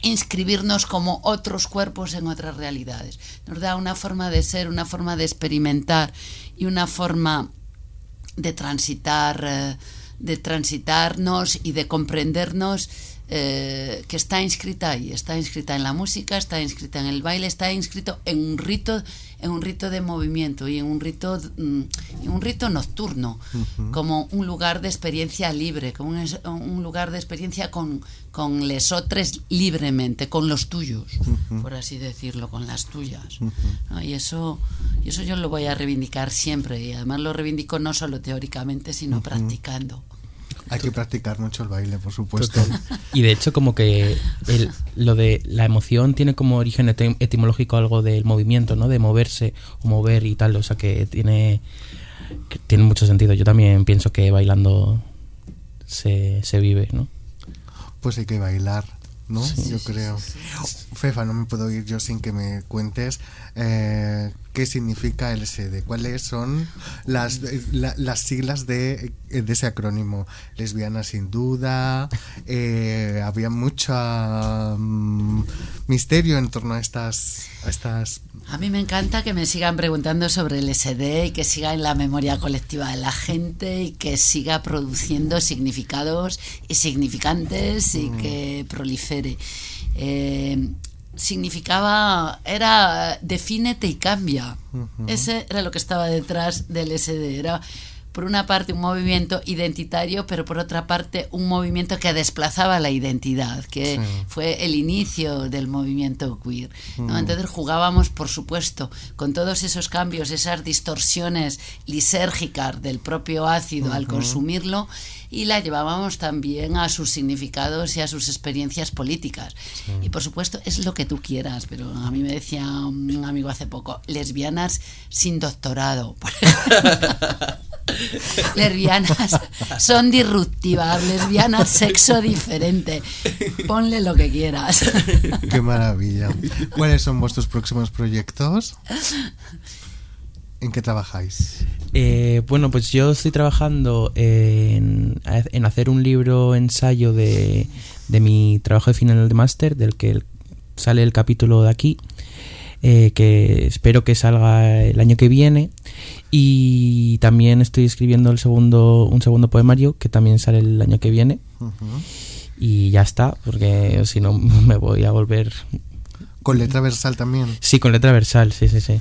inscribirnos como otros cuerpos en otras realidades. Nos da una forma de ser, una forma de experimentar y una forma de transitar, eh, de transitarnos y de comprendernos eh, que está inscrita ahí, está inscrita en la música, está inscrita en el baile, está inscrito en un rito, en un rito de movimiento y en un rito, mm, en un rito nocturno, como un lugar de experiencia libre, como un, lugar de experiencia con, con lesotres libremente, con los tuyos, por así decirlo, con las tuyas. Y eso, y eso yo lo voy a reivindicar siempre, y además lo reivindico no solo teóricamente, sino practicando. Hay que practicar mucho el baile, por supuesto. Y de hecho, como que lo de la emoción tiene como origen etimológico algo del movimiento, ¿no? De moverse o mover y tal. O sea, que tiene, tiene mucho sentido. Yo también pienso que bailando se, se vive, ¿no? Pues hay que bailar. ¿no? yo creo. Fefa, no me puedo ir yo sin que me cuentes eh, qué significa LSD, cuáles son las, las siglas de, de, ese acrónimo. Lesbiana sin duda, eh, había mucho mm, misterio en torno a estas, a estas... A mí me encanta que me sigan preguntando sobre el LSD y que siga en la memoria colectiva de la gente y que siga produciendo significados y significantes y mm. que prolifere. Eh, significaba, era defínete y cambia. Ese era lo que estaba detrás del SD. Era, por una parte, un movimiento identitario, pero por otra parte, un movimiento que desplazaba la identidad, que fue el inicio del movimiento queer. Entonces jugábamos, por supuesto, con todos esos cambios, esas distorsiones lisérgicas del propio ácido al consumirlo y la llevábamos también a sus significados y a sus experiencias políticas. Y por supuesto es lo que tú quieras, pero a mí me decía un amigo hace poco, lesbianas sin doctorado. lesbianas son disruptivas, lesbianas sexo diferente. Ponle lo que quieras. Qué maravilla. ¿Cuáles son vuestros próximos proyectos? ¿En qué trabajáis? Eh, bueno, pues yo estoy trabajando en, hacer un libro ensayo de, mi trabajo de final de máster, del que sale el capítulo de aquí, eh, que espero que salga el año que viene. Y también estoy escribiendo el segundo, un segundo poemario que también sale el año que viene. Y ya está, porque si no me voy a volver. ¿Con letra versal también? Sí, con letra versal, sí, sí, sí.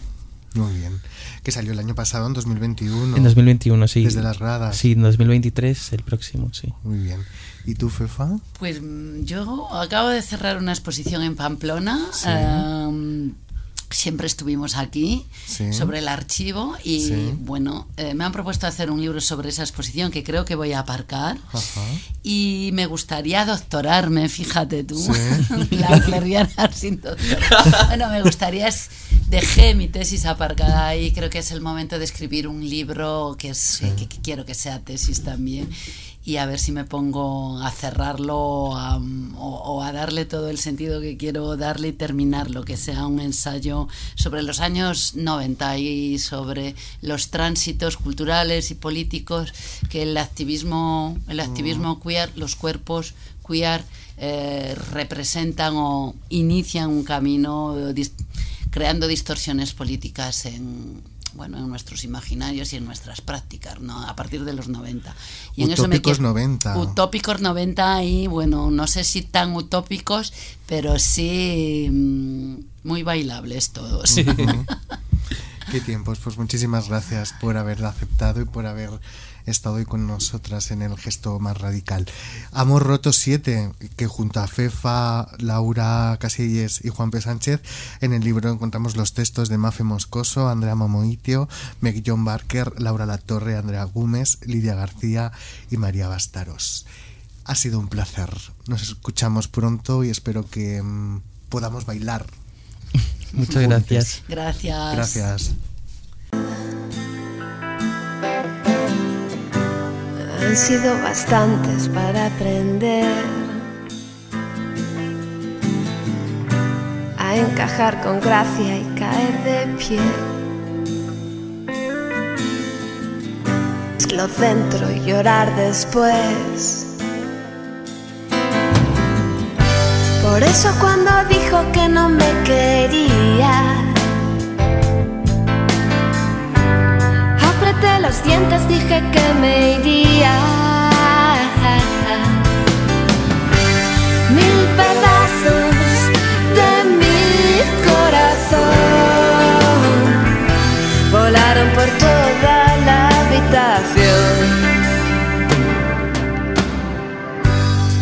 Muy bien que salió el año pasado, en 2021. En 2021, sí. Desde las gradas. Sí, en 2023, el próximo, sí. Muy bien. ¿Y tú, Fefa? Pues mm, yo acabo de cerrar una exposición en Pamplona. Em, siempre estuvimos aquí sobre el archivo y bueno, eh, me han propuesto hacer un libro sobre esa exposición que creo que voy a aparcar y me gustaría doctorarme, fíjate tú, la sin doctorar. Bueno, me gustaría, dejé mi tesis aparcada ahí, creo que es el momento de escribir un libro que, es, que quiero que sea tesis también y a ver si me pongo a cerrarlo o, a darle todo el sentido que quiero darle y terminarlo, que sea un ensayo sobre los años 90 y sobre los tránsitos culturales y políticos que el activismo, el activismo queer, los cuerpos queer eh, representan o inician un camino creando distorsiones políticas en, bueno, en nuestros imaginarios y en nuestras prácticas, ¿no? A partir de los 90. Y utópicos en 90. Utópicos 90 y, bueno, no sé si tan utópicos, pero sí mm, muy bailables todos. Qué tiempos. Pues muchísimas gracias por haberla aceptado y por haber estado hoy con nosotras en el gesto más radical. Amor Roto 7, que junto a Fefa, Laura Casillas y Juan P. Sánchez, en el libro encontramos los textos de Mafe Moscoso, Andrea Momoitio, Meg John Barker, Laura Latorre, Andrea Gómez, Lidia García y María Bastaros. Ha sido un placer. Nos escuchamos pronto y espero que mm, podamos bailar. Muchas gracias. Gracias. Gracias. Han sido bastantes para aprender a encajar con gracia y caer de pie. Lo centro y llorar después. Por eso cuando dijo que no me quería, apreté los dientes, dije que me iría. Mil pedazos de mi corazón volaron por toda la habitación.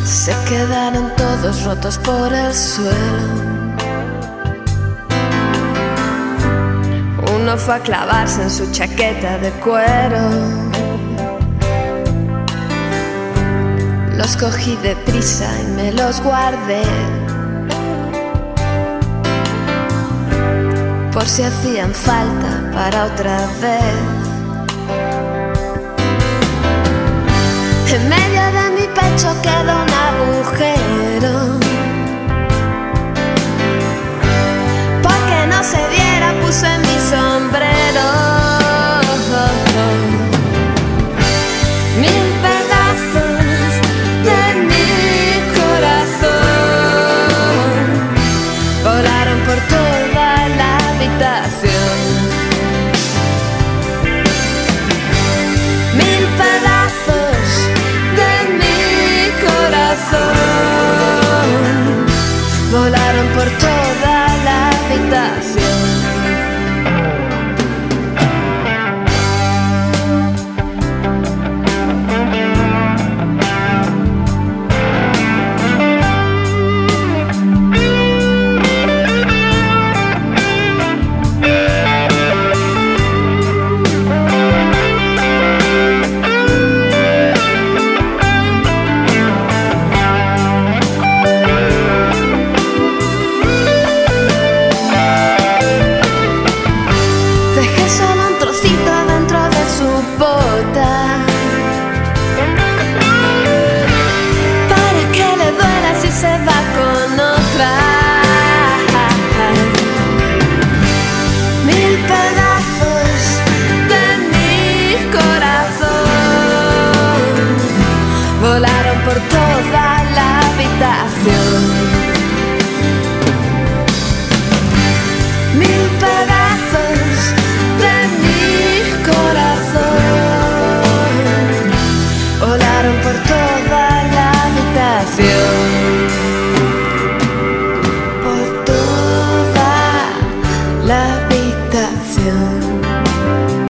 Se quedaron todos rotos por el suelo. Fue a clavarse en su chaqueta de cuero. Los cogí de prisa y me los guardé. Por si hacían falta para otra vez. En medio de mi pecho quedó una